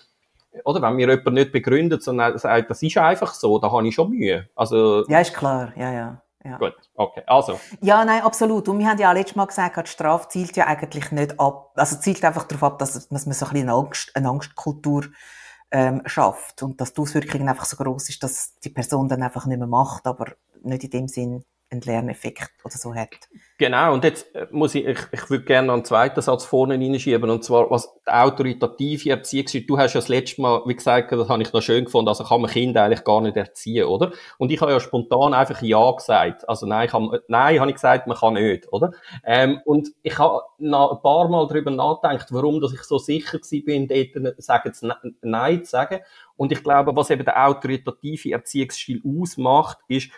oder wenn mir jemand nicht begründet, sondern sagt, das ist einfach so, da habe ich schon Mühe. Also, ja, ist klar, ja, ja. Ja. Gut, okay, also. Ja, nein, absolut. Und wir haben ja auch letztes Mal gesagt, die Strafe zielt ja eigentlich nicht ab, also zielt einfach darauf ab, dass, dass man so ein bisschen eine, Angst, eine Angstkultur ähm, schafft und dass die Auswirkung einfach so groß ist, dass die Person dann einfach nicht mehr macht, aber nicht in dem Sinn einen Lerneffekt oder so hat. Genau, und jetzt äh, muss ich, ich, ich würde gerne noch einen zweiten Satz vorne reinschieben, und zwar, was die autoritative Erziehung. Du hast ja das letzte Mal, wie gesagt, das habe ich noch schön gefunden, also kann man Kinder eigentlich gar nicht erziehen, oder? Und ich habe ja spontan einfach Ja gesagt. Also nein, habe, nein, habe ich gesagt, man kann nicht, oder? Ähm, und ich habe noch ein paar Mal darüber nachgedacht, warum dass ich so sicher bin, dort sagen, Nein zu sagen. Und ich glaube, was eben der autoritative Erziehungsstil ausmacht, ist,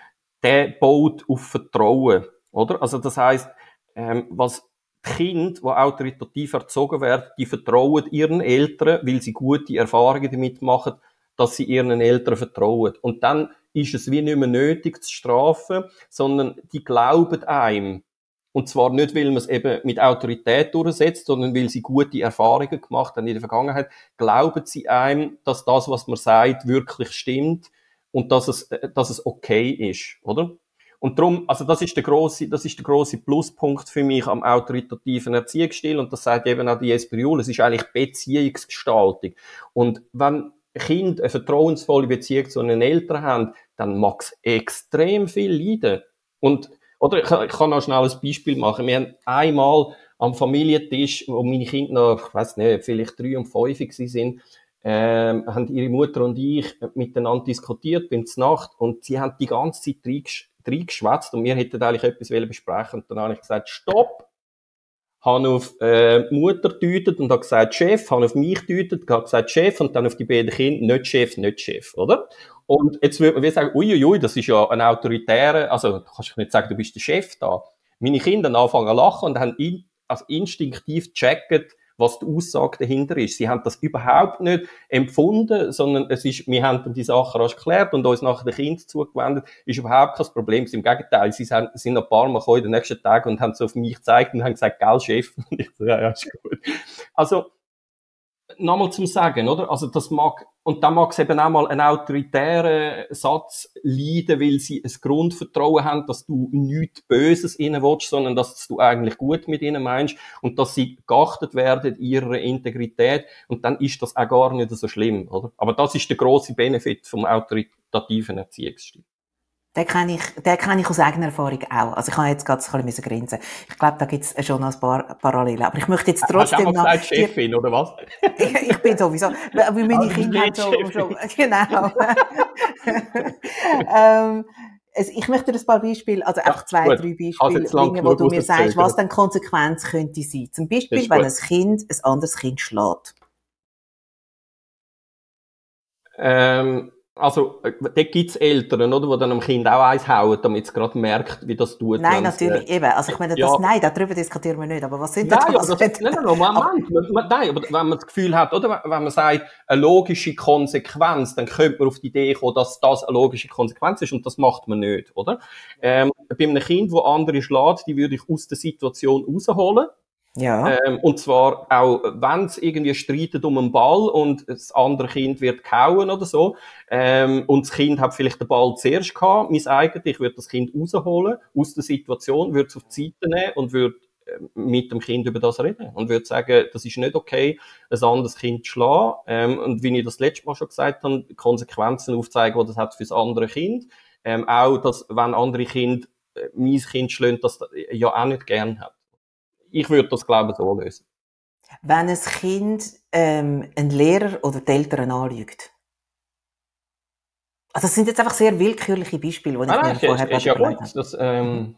der baut auf Vertrauen, oder? Also das heißt, ähm, was die Kinder, die autoritativ erzogen werden, die vertrauen ihren Eltern, weil sie gute Erfahrungen damit machen, dass sie ihren Eltern vertrauen. Und dann ist es wie nicht mehr nötig zu strafen, sondern die glauben einem. Und zwar nicht, weil man es eben mit Autorität durchsetzt, sondern weil sie gute Erfahrungen gemacht haben in der Vergangenheit, glauben sie einem, dass das, was man sagt, wirklich stimmt und dass es, äh, dass es okay ist, oder? Und darum, also das ist der große, das ist der große Pluspunkt für mich am autoritativen Erziehungsstil und das sagt eben auch die Espriol, es ist eigentlich Beziehungsgestaltung. Und wenn Kind eine vertrauensvolle Beziehung zu einen Eltern haben, dann mag es extrem viel leiden. Und, oder ich, ich kann noch schnell ein Beispiel machen. Wir haben einmal am Familientisch, wo meine Kinder noch, ich weiß nicht, vielleicht drei und fünf sind, ähm, haben ihre Mutter und ich miteinander diskutiert bin Nacht und sie haben die ganze Zeit reingeschwätzt und wir hätten eigentlich etwas besprechen und dann habe ich gesagt, stopp! Habe auf äh, Mutter deutet und habe gesagt Chef, habe auf mich deutet, habe gesagt Chef und dann auf die beiden Kinder nicht Chef, nicht Chef, oder? Und jetzt würde man sagen, uiuiui, das ist ja ein autoritärer, also du kannst nicht sagen, du bist der Chef da. Meine Kinder anfangen zu lachen und haben in, also instinktiv gecheckt, was die Aussage dahinter ist. Sie haben das überhaupt nicht empfunden, sondern es ist, wir haben die Sachen rasch geklärt und uns nachher den Kind zugewendet, ist überhaupt kein Problem. Im Gegenteil, sie sind, sind ein paar Mal gekommen den nächsten Tagen und haben so auf mich gezeigt und haben gesagt, gell, Chef? Und ich so, ja, ja, ist gut. Also, nochmal zum Sagen, oder? Also das mag, und dann mag es eben auch mal einen autoritären Satz leiden, weil sie ein Grundvertrauen haben, dass du nichts Böses ihnen willst, sondern dass du eigentlich gut mit ihnen meinst und dass sie geachtet werden ihrer Integrität und dann ist das auch gar nicht so schlimm, oder? Aber das ist der große Benefit vom autoritativen Erziehungsstil. Den kenne ich, den kenne ich aus eigener Erfahrung auch. Also ich habe jetzt gerade ein bisschen grinsen. Ich glaube, da gibt es schon noch ein paar Parallelen. Aber ich möchte jetzt trotzdem Hast du auch gesagt, Chefin, oder was? ich, ich bin sowieso. Weil meine Kinder haben so, schon, genau. ähm, also ich möchte dir ein paar Beispiele, also einfach zwei, gut. drei Beispiele bringen, wo du mir sagst, was dann Konsequenz könnte sein. Zum Beispiel, wenn ein Kind ein anderes Kind schlägt. Ähm, Also, äh, da gibt's Eltern, oder, die dann dem Kind auch eins hauen, damit es gerade merkt, wie das tut. Nein, natürlich, äh, eben. Also, ich meine, das, ja. nein, darüber diskutieren wir nicht. Aber was sind nein, das? Das nein, nein, Moment. man, nein, aber wenn man das Gefühl hat, oder, wenn man sagt, eine logische Konsequenz, dann könnte man auf die Idee kommen, dass das eine logische Konsequenz ist, und das macht man nicht, oder? Ähm, bei einem Kind, wo andere schlägt, die würde ich aus der Situation rausholen. Ja. Ähm, und zwar auch, wenn es irgendwie streitet um einen Ball und das andere Kind wird kauen oder so, ähm, und das Kind hat vielleicht den Ball zuerst gehabt, mein eigenes, ich würde das Kind rausholen aus der Situation, würde es auf die Seite nehmen und würde ähm, mit dem Kind über das reden und würde sagen, das ist nicht okay, ein anderes Kind zu schlagen. Ähm, und wie ich das letzte Mal schon gesagt habe, Konsequenzen aufzeigen, die das hat für das andere Kind. Ähm, auch, dass, wenn andere Kinder äh, mein Kind schlagen, das ja auch nicht gern hat ich würde das, glaube ich, so lösen. Wenn ein Kind ähm, einen Lehrer oder die Eltern anlügt. Also das sind jetzt einfach sehr willkürliche Beispiele, die ich ah, mir vorher ist, ist ja gut. Das, ähm,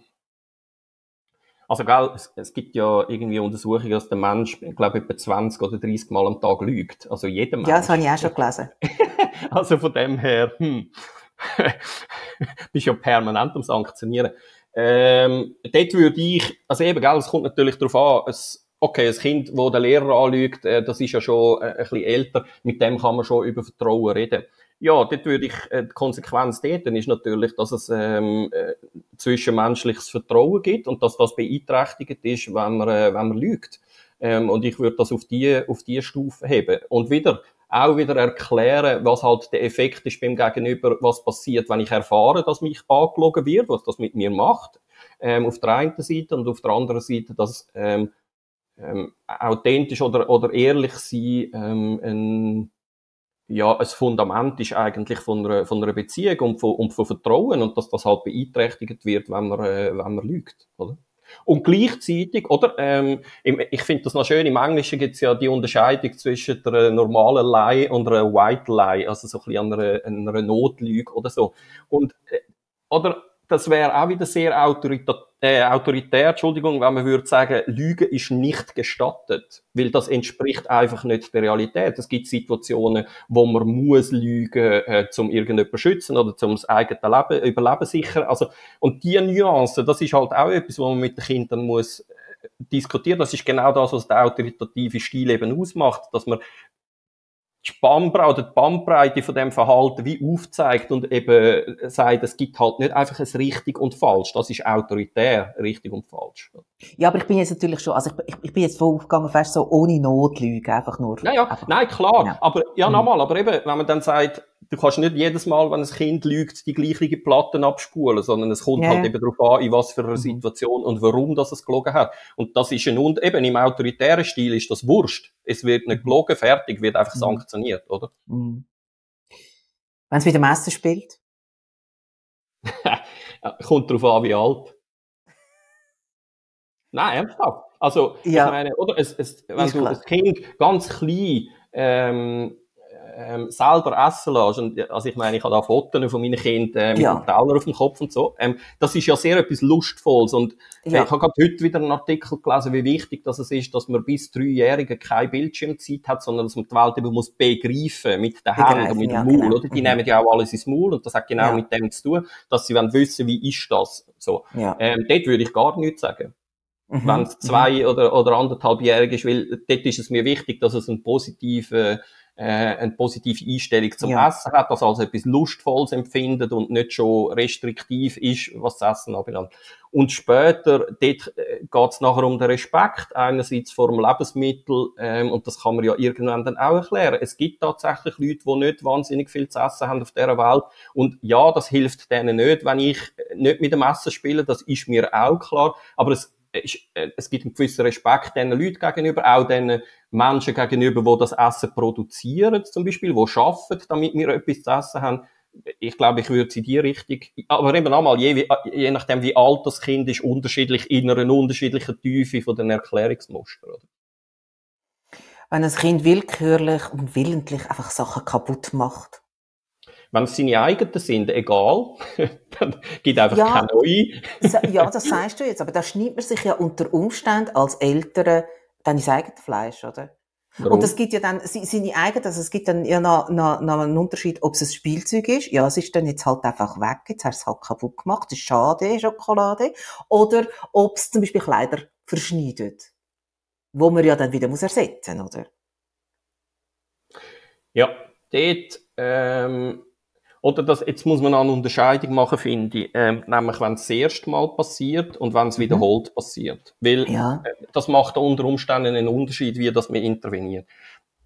also, gell, es, es, gibt ja irgendwie Untersuchungen, dass der Mensch, ich glaube, etwa 20 oder 30 Mal am Tag lügt. Also jeder Mensch. Ja, das habe ich auch schon gelesen. also von dem her, hm, bist ja permanent am Sanktionieren. Ähm, dort würde ich, also eben, gell, es kommt natürlich darauf an, es, okay, ein Kind, wo der Lehrer anlügt, äh, das ist ja schon äh, ein bisschen älter, mit dem kann man schon über Vertrauen reden. Ja, dort würde ich, äh, die Konsequenz dort ist natürlich, dass es ähm, äh, zwischenmenschliches Vertrauen gibt und dass das beeinträchtigt ist, wenn man, äh, wenn man lügt. Ähm, und ich würde das auf die, auf die Stufe heben. Und wieder, auch wieder erklären, was halt der Effekt ist beim Gegenüber, was passiert, wenn ich erfahre, dass mich angelogen wird, was das mit mir macht, ähm, auf der einen Seite und auf der anderen Seite, dass ähm, ähm, authentisch oder, oder ehrlich sein ähm, ein, ja, ein Fundament ist eigentlich von einer, von einer Beziehung und von, und von Vertrauen und dass das halt beeinträchtigt wird, wenn man, äh, wenn man lügt, oder? Und gleichzeitig, oder, ähm, ich finde das noch schön, im Englischen gibt es ja die Unterscheidung zwischen einer normalen Lie und einer White Lie, also so ein bisschen einer, einer Notlüge oder so. Und, äh, oder, das wäre auch wieder sehr autoritär, äh, autoritär, Entschuldigung, wenn man würde sagen, Lügen ist nicht gestattet, weil das entspricht einfach nicht der Realität. Es gibt Situationen, wo man muss lügen, äh, zum irgendjemanden schützen oder zum das eigene Leben, Überleben sichern. Also, und die Nuance, das ist halt auch etwas, wo man mit den Kindern muss äh, diskutieren. Das ist genau das, was der autoritative Stil eben ausmacht, dass man die Spannbreite oder die Bandbreite von dem Verhalten wie aufzeigt und eben sagt, es gibt halt nicht einfach ein richtig und falsch. Das ist autoritär, richtig und falsch. Ja, aber ich bin jetzt natürlich schon, also ich, ich bin jetzt voll aufgegangen, fast so ohne Notlüge, einfach nur. Ja, ja, einfach, nein, klar. Genau. Aber, ja, mhm. nochmal, aber eben, wenn man dann sagt, du kannst nicht jedes Mal, wenn ein Kind lügt, die gleichen Platten abspulen, sondern es kommt yeah. halt eben darauf an, in was für einer mhm. Situation und warum das es gelogen hat. Und das ist ein, und eben im autoritären Stil ist das Wurscht. Es wird nicht mhm. gelogen, fertig, wird einfach mhm. sanktioniert, oder? Mhm. Wenn es mit dem Essen spielt? kommt darauf an, wie alt. Nein, ernsthaft. Also, ja. ich meine, oder, es, es, wenn du das Kind ganz klein, ähm, ähm, selber essen lässt, und, also ich meine, ich habe da Fotos von meinen Kindern äh, mit ja. dem Teller auf dem Kopf und so, ähm, das ist ja sehr etwas Lustvolles und ja. ich habe gerade heute wieder einen Artikel gelesen, wie wichtig das ist, dass man bis Dreijährige keine Bildschirmzeit hat, sondern dass man die Welt eben muss begreifen mit den Händen und mit dem Maul, genau. oder? Die mhm. nehmen ja auch alles ins Maul und das hat genau mit dem zu tun, dass sie wollen wissen, wie ist das, so. Ähm, dort würde ich gar nichts sagen. Mhm. Wenn es zwei mhm. oder, oder anderthalbjährig ist, weil dort ist es mir wichtig, dass es einen positiven äh, eine positive Einstellung zum ja. Essen hat, das also etwas Lustvolles empfindet und nicht schon restriktiv ist, was das Essen anbelangt. Und später, dort äh, geht es nachher um den Respekt, einerseits vor dem Lebensmittel, ähm, und das kann man ja irgendwann dann auch erklären. Es gibt tatsächlich Leute, die nicht wahnsinnig viel zu essen haben auf dieser Welt. Und ja, das hilft denen nicht, wenn ich nicht mit dem Essen spiele, das ist mir auch klar. Aber es äh, es gibt einen gewissen Respekt diesen Leuten gegenüber, auch den Menschen gegenüber, die das Essen produzieren, zum Beispiel, die arbeiten, damit wir etwas zu essen haben. Ich glaube, ich würde in die Richtung, aber eben einmal, je, je nachdem, wie alt das Kind ist, unterschiedlich in einer unterschiedlichen Tiefe von den Erklärungsmustern. Oder? Wenn ein Kind willkürlich und willentlich einfach Sachen kaputt macht, wenn es seine eigenen sind, egal, dann gibt einfach ja, keine neue. ja, das sagst du jetzt, aber da schneidet man sich ja unter Umständen als Eltern dann ins eigene Fleisch, oder? Warum? Und es gibt ja dann seine eigenen, also es gibt dann ja noch, noch, noch einen Unterschied, ob es ein Spielzeug ist. Ja, es ist dann jetzt halt einfach weg, jetzt hast du es halt kaputt gemacht, das ist schade, Schokolade. Oder ob es zum Beispiel Kleider verschneidet. Wo man ja dann wieder muss ersetzen, oder? Ja, dort, ähm, oder das, jetzt muss man eine Unterscheidung machen, finde ich. Ähm, nämlich, wenn es das erste Mal passiert und wenn es mhm. wiederholt passiert. Weil ja. äh, das macht unter Umständen einen Unterschied, wie das wir intervenieren.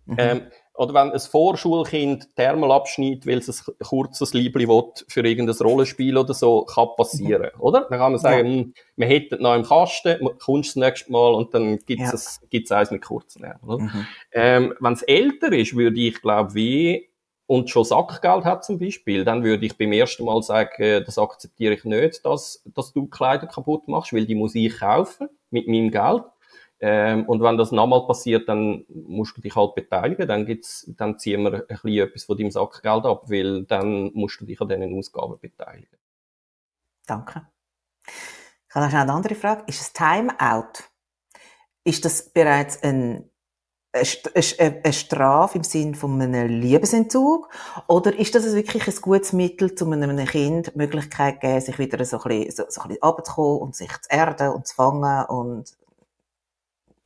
Mhm. Ähm, oder wenn ein Vorschulkind Thermal abschneidet, weil es ein kurzes Liebli will für irgendein Rollenspiel oder so, kann passieren, mhm. oder? Dann kann man sagen, ja. Hm, wir hätten noch im Kasten, kommst das nächste Mal und dann gibt es ja. gibt's eins mit kurzen Ärmeln. Mhm. Ähm, wenn es älter ist, würde ich, glaube wie und schon Sackgeld hat zum Beispiel, dann würde ich beim ersten Mal sagen, äh, das akzeptiere ich nicht, dass, dass du Kleider kaputt machst, weil die muss ich kaufen mit meinem Geld. Ähm, und wenn das nochmal passiert, dann musst du dich halt beteiligen, dann gibt's, dann ziehen wir ein bisschen etwas von deinem Sackgeld ab, weil dann musst du dich an diesen Ausgaben beteiligen. Danke. Ich habe noch eine andere Frage. Ist es Timeout? Ist das bereits ein eine Strafe im Sinne von einem Liebesentzug? Oder ist das wirklich ein gutes Mittel, um einem Kind die Möglichkeit zu geben, sich wieder so ein bisschen, so, ein bisschen runterzukommen und sich zu erden und zu fangen? Und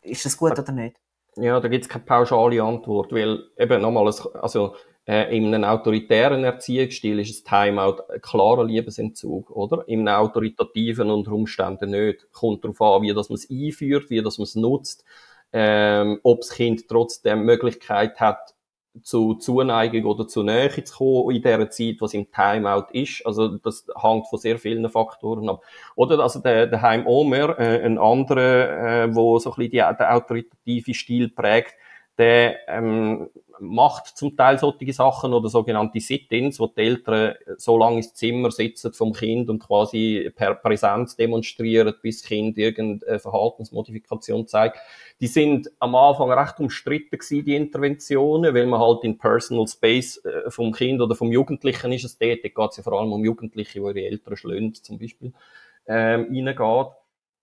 ist das gut oder nicht? Ja, da gibt es keine pauschale Antwort, weil eben nochmal, also äh, in einem autoritären Erziehungsstil ist ein Timeout ein klarer Liebesentzug, oder? In einem autoritativen unter Umständen nicht. Kommt darauf an, wie das man es einführt, wie das man es nutzt ähm, ob das Kind trotzdem Möglichkeit hat, zu Zuneigung oder zu Nähe zu kommen in der Zeit, was im Timeout ist. Also das hängt von sehr vielen Faktoren ab. Oder also der, der Heim Omer, äh, ein anderer, äh, wo so ein bisschen die, der autoritative Stil prägt, der ähm, macht zum Teil solche Sachen oder sogenannte Sit-ins, wo die Eltern so lange ins Zimmer sitzen vom Kind und quasi per Präsenz demonstrieren, bis das Kind irgendeine Verhaltensmodifikation zeigt. Die sind am Anfang recht umstritten gewesen, die Interventionen, weil man halt in Personal Space äh, vom Kind oder vom Jugendlichen ist es dort, da geht es ja vor allem um Jugendliche, die ihre Eltern schlönt zum Beispiel, ähm, reingeht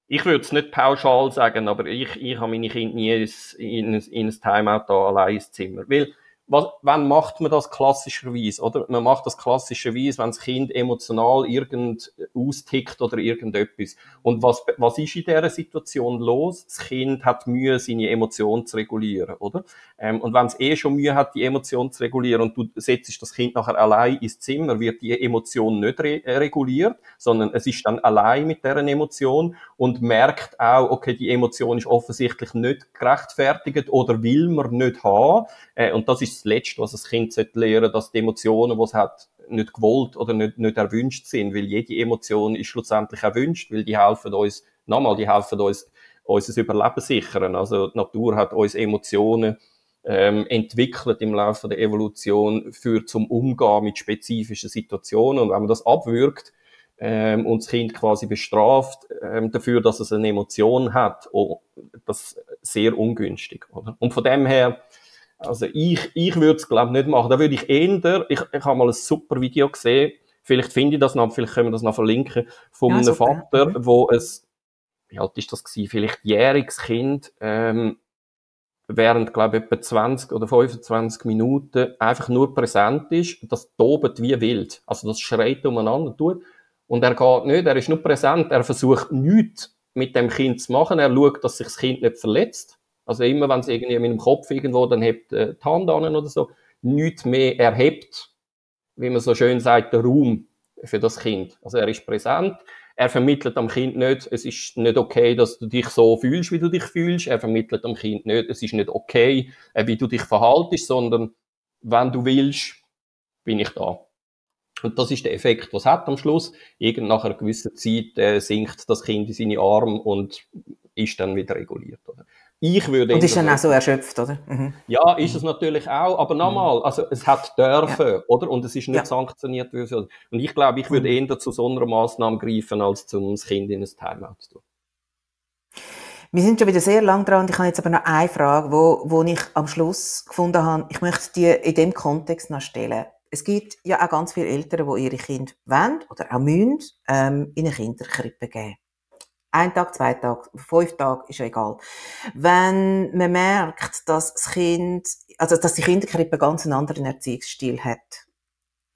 ich würde es nicht pauschal sagen, aber ich, ich habe meine Kinder nie in, in, in ein Timeout da allein ins Zimmer. Weil was, wann macht man das klassischerweise, oder? Man macht das klassischerweise, wenn das Kind emotional irgend austickt oder irgendetwas. Und was, was ist in dieser Situation los? Das Kind hat Mühe, seine Emotionen zu regulieren, oder? Ähm, und wenn es eh schon Mühe hat, die Emotionen zu regulieren und du setzt das Kind nachher allein ins Zimmer, wird die Emotion nicht re äh, reguliert, sondern es ist dann allein mit deren Emotion und merkt auch, okay, die Emotion ist offensichtlich nicht gerechtfertigt oder will man nicht haben. Äh, und das ist das Letzte, was das Kind lernen sollte, dass die Emotionen, die es hat, nicht gewollt oder nicht, nicht erwünscht sind, weil jede Emotion ist schlussendlich erwünscht, weil die helfen uns, nochmal, die helfen uns, unser Überleben sichern. Also die Natur hat uns Emotionen ähm, entwickelt im Laufe der Evolution für zum Umgehen mit spezifischen Situationen. Und wenn man das abwürgt ähm, und das Kind quasi bestraft ähm, dafür, dass es eine Emotion hat, oh, das ist sehr ungünstig. Oder? Und von dem her also ich, ich würde es glaube nicht machen. Da würde ich eher, ich, ich habe mal ein super Video gesehen, vielleicht finde ich das noch, vielleicht können wir das noch verlinken, von ja, einem super. Vater, mhm. wo es, wie alt ist das gewesen, vielleicht jähriges Kind, ähm, während, glaube ich, etwa 20 oder 25 Minuten einfach nur präsent ist, das tobet wie wild. Also das schreit umeinander tut. Und er geht nicht, er ist nur präsent, er versucht nichts mit dem Kind zu machen, er schaut, dass sich das Kind nicht verletzt. Also immer, wenn es irgendwie mit dem Kopf irgendwo, dann hebt äh, die Hand an oder so, nichts mehr erhebt, wie man so schön sagt, der Raum für das Kind. Also er ist präsent, er vermittelt am Kind nicht, es ist nicht okay, dass du dich so fühlst, wie du dich fühlst. Er vermittelt am Kind nicht, es ist nicht okay, äh, wie du dich verhaltest, sondern wenn du willst, bin ich da. Und das ist der Effekt, was hat am Schluss. Irgend nach einer gewissen Zeit äh, sinkt das Kind in seine Arme und ist dann wieder reguliert. Oder? Ich würde Und ist dann auch so erschöpft, oder? Mhm. Ja, ist es natürlich auch, aber nochmal, mhm. also es hat dürfen, ja. oder? Und es ist nicht ja. sanktioniert. Und ich glaube, ich würde mhm. eher zu so einer Massnahme greifen, als zum Kind in ein Timeout zu tun. Wir sind schon wieder sehr lang dran und ich habe jetzt aber noch eine Frage, wo, wo ich am Schluss gefunden habe, ich möchte die in dem Kontext noch stellen. Es gibt ja auch ganz viele Eltern, die ihre Kinder wollen oder auch müssen, ähm, in eine Kinderkrippe geben. Ein Tag, zwei Tage, fünf Tage, ist ja egal. Wenn man merkt, dass das Kind, also dass die Kinderkrippe ganz einen anderen Erziehungsstil hat,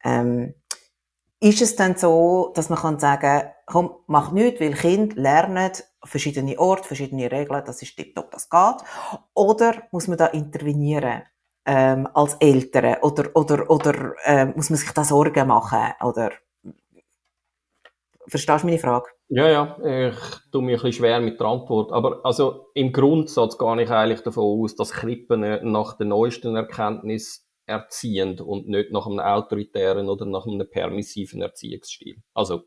ähm, ist es dann so, dass man kann sagen, komm, mach nichts, weil Kind lernen verschiedene Orte, verschiedene Regeln, das ist tiptop, das geht. Oder muss man da intervenieren? Ähm, als Eltern oder oder oder ähm, muss man sich da Sorgen machen oder verstehst du meine Frage? Ja, ja, ich tue mir ein bisschen schwer mit der Antwort. Aber also im Grundsatz gehe ich eigentlich davon aus, dass Krippen nach der neuesten Erkenntnis erziehen und nicht nach einem autoritären oder nach einem permissiven Erziehungsstil. Also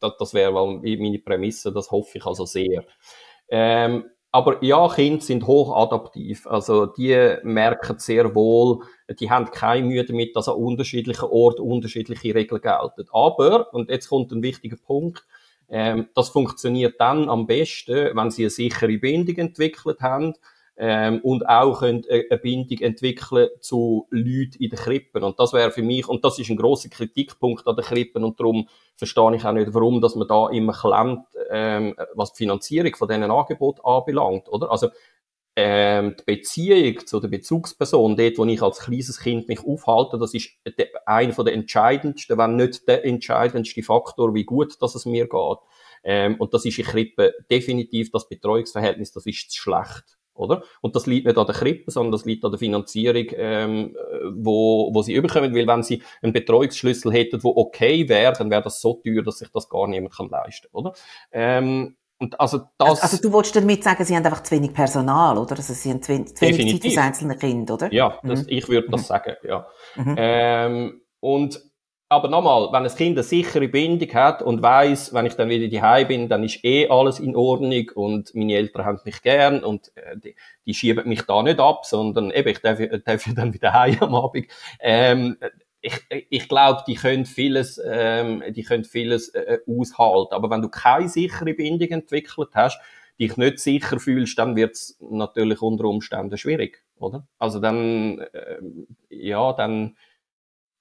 das, das wäre meine Prämisse, das hoffe ich also sehr. Ähm, aber ja, Kinder sind hochadaptiv. Also die merken sehr wohl, die haben keine Mühe damit, dass an unterschiedlichen Orten unterschiedliche Regeln gelten. Aber, und jetzt kommt ein wichtiger Punkt, ähm, das funktioniert dann am besten, wenn sie eine sichere Bindung entwickelt haben ähm, und auch können äh, eine Bindung entwickeln zu Leuten in den Krippen. Und das wäre für mich, und das ist ein großer Kritikpunkt an den Krippen und darum verstehe ich auch nicht, warum dass man da immer klemmt, ähm, was die Finanzierung von diesen Angeboten anbelangt. Oder? Also ähm, die Beziehung zu der Bezugsperson, dort, wo ich als kleines Kind mich aufhalte, das ist einer der entscheidendsten, wenn nicht der entscheidendste Faktor, wie gut dass es mir geht. Ähm, und das ist in Krippe definitiv das Betreuungsverhältnis, das ist zu schlecht. Oder? Und das liegt nicht an der Krippe, sondern das liegt an der Finanzierung, ähm, wo, wo sie überkommen. Weil wenn sie einen Betreuungsschlüssel hätten, wo okay wäre, dann wäre das so teuer, dass sich das gar niemand kann leisten kann. Oder? Ähm, und also, das, also, also du wolltest damit sagen, sie haben einfach zu wenig Personal, oder? Also sie haben zu wenig, zu wenig Zeit für einzelne Kind, oder? Ja, das, mhm. ich würde das mhm. sagen, ja. Mhm. Ähm, und aber nochmal, wenn ein Kind eine sichere Bindung hat und weiß, wenn ich dann wieder daheim bin, dann ist eh alles in Ordnung und meine Eltern haben mich gern und äh, die, die schieben mich da nicht ab, sondern eben, ich darf, darf dann wieder heim am Abend. Ähm, ich, ich glaube, die können vieles, ähm, die können vieles äh, aushalten. Aber wenn du keine sichere Bindung entwickelt hast, dich nicht sicher fühlst, dann wird's natürlich unter Umständen schwierig, oder? Also dann, äh, ja, dann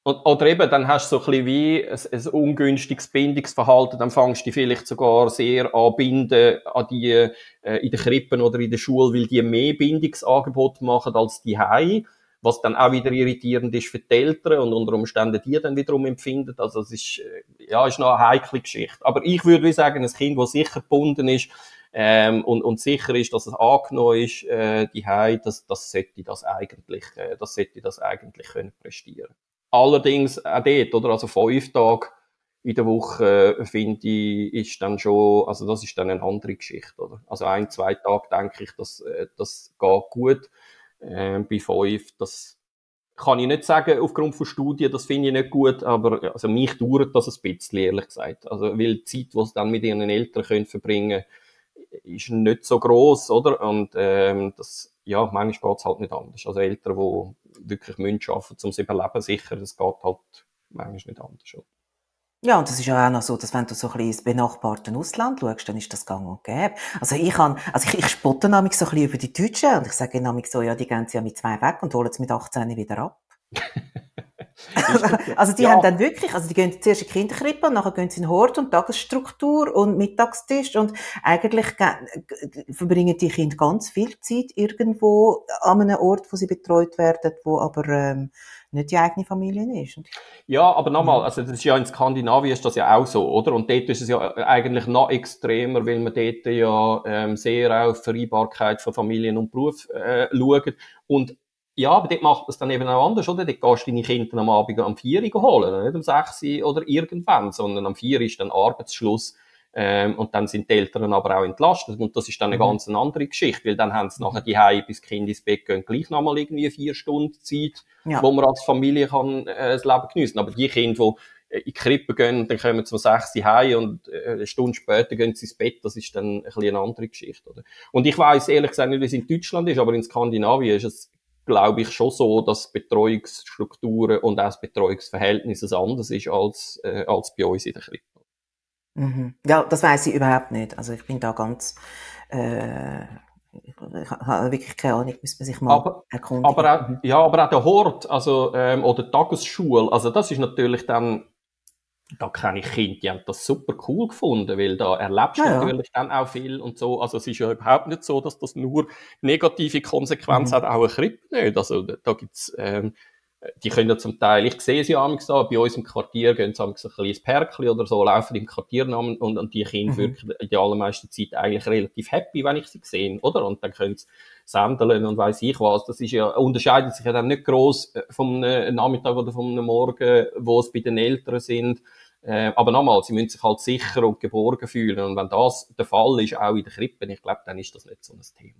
oder eben, dann hast du so ein bisschen wie ein, ein ungünstiges Bindungsverhalten, dann fängst du dich vielleicht sogar sehr an binden an die äh, in den Krippen oder in der Schule, weil die mehr Bindungsangebot machen als die Hause was dann auch wieder irritierend ist für die Eltern und unter Umständen die dann wiederum empfinden. Also es ist, äh, ja, ist noch eine heikle Geschichte. Aber ich würde sagen, ein Kind, das sicher gebunden ist ähm, und, und sicher ist, dass es angenommen ist, äh, die Hause, das, das sollte das eigentlich, äh, das sollte das eigentlich können prestieren. Allerdings auch dort, oder? Also fünf Tage in der Woche, äh, finde ich, ist dann schon, also das ist dann eine andere Geschichte, oder? Also ein, zwei Tage denke ich, das, äh, das geht gut äh, bei fünf. Das kann ich nicht sagen aufgrund von Studien, das finde ich nicht gut, aber also mich dauert das ein bisschen, ehrlich gesagt. Also, weil die Zeit, die sie dann mit ihren Eltern können verbringen ist nicht so groß, oder? Und ähm, das, ja, manchmal geht es halt nicht anders. Also Eltern, die wirklich müssen arbeiten, um sie überleben sicher, das geht halt manchmal nicht anders. Oder? Ja, und es ist ja auch noch so, dass wenn du so ein bisschen ins benachbarte Ausland schaust, dann ist das gang und gäbe. Also ich kann, also ich, ich spotte nämlich so ein bisschen über die Deutschen und ich sage nämlich so, ja, die gehen sie ja mit zwei weg und holen es mit 18 wieder ab. also die ja. haben dann wirklich, also die gehen zuerst in die Kinderkrippe und nachher gehen sie in Hort und Tagesstruktur und Mittagstisch und eigentlich verbringen die Kinder ganz viel Zeit irgendwo an einem Ort, wo sie betreut werden, wo aber ähm, nicht die eigene Familie ist. Ja, aber nochmal, also das ist ja in Skandinavien ist das ja auch so, oder? Und dort ist es ja eigentlich noch extremer, weil man dort ja ähm, sehr auf Vereinbarkeit von Familien und Beruf äh, schaut. Und ja, aber dort macht man es dann eben auch anders, oder? Dort gehst du deine Kinder am Abend am 4 Uhr holen, nicht um 6 Uhr oder irgendwann, sondern am 4 Uhr ist dann Arbeitsschluss ähm, und dann sind die Eltern aber auch entlastet. Und das ist dann eine mhm. ganz andere Geschichte, weil dann haben sie nachher die Hause bis Kind ins Bett gehen, gleich nochmal irgendwie vier Stunden Zeit, ja. wo man als Familie kann, äh, das Leben geniessen. Aber die Kinder, die äh, in die Krippe gehen, dann kommen sie um sechs Uhr heim und äh, eine Stunde später gehen sie ins Bett, das ist dann ein bisschen eine andere Geschichte. Oder? Und ich weiß ehrlich gesagt nicht, wie es in Deutschland ist, aber in Skandinavien ist es, glaube ich, schon so, dass Betreuungsstrukturen und auch das Betreuungsverhältnis anders ist als, äh, als bei uns in der Krippe. Mhm. Ja, das weiß ich überhaupt nicht. Also ich bin da ganz, äh, ich habe wirklich keine Ahnung, müsste man sich mal aber, erkundigen. Aber auch, ja, aber auch der Hort, also, ähm, oder Tagesschule, also das ist natürlich dann, da kenne ich Kinder, die haben das super cool gefunden, weil da erlebst du ja, natürlich ja. dann auch viel und so. Also es ist ja überhaupt nicht so, dass das nur negative Konsequenzen mhm. hat, auch ein Krippe nicht. Also da, da gibt's ähm, die können ja zum Teil, ich sehe sie amigs da, bei uns im Quartier gehen sie ein kleines Perkli oder so, laufen im Quartiernamen und, und die Kinder mhm. wirken in der allermeisten Zeit eigentlich relativ happy, wenn ich sie sehe, oder? Und dann können sie sendeln und weiss ich was. Das ist ja, unterscheidet sich ja dann nicht gross äh, vom äh, Nachmittag oder vom Morgen, wo es bei den Eltern sind. Äh, aber nochmal, sie müssen sich halt sicher und geborgen fühlen. Und wenn das der Fall ist, auch in der Krippe, ich glaube, dann ist das nicht so ein Thema.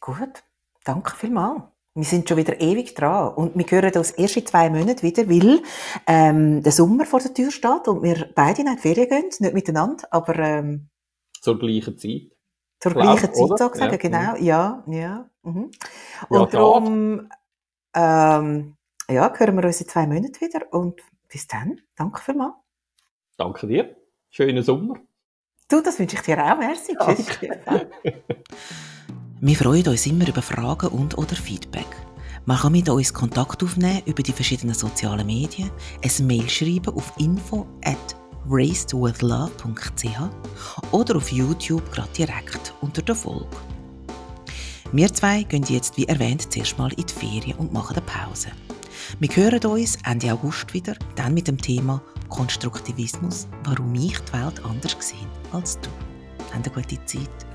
Gut, danke vielmals. Wir sind schon wieder ewig dran und wir hören uns erst in zwei Monaten wieder, weil ähm, der Sommer vor der Tür steht und wir beide in die Ferien gehen, nicht miteinander, aber ähm, zur gleichen Zeit. Zur Glaub, gleichen Zeit, sozusagen, ja. genau, ja, ja. Mhm. Und ja, darum, ähm, ja, hören wir uns in zwei Monaten wieder und bis dann, danke vielmals. Danke dir, schönen Sommer. Du, das wünsche ich dir auch, merci. Tschüss. Wir freuen uns immer über Fragen und oder Feedback. Man kann mit uns Kontakt aufnehmen über die verschiedenen sozialen Medien, ein Mail schreiben auf info at racedwithlove.ch oder auf YouTube gerade direkt unter der Folge. Wir zwei gehen jetzt, wie erwähnt, zuerst mal in die Ferien und machen eine Pause. Wir hören uns Ende August wieder, dann mit dem Thema Konstruktivismus, warum ich die Welt anders sehe als du. Habt eine gute Zeit.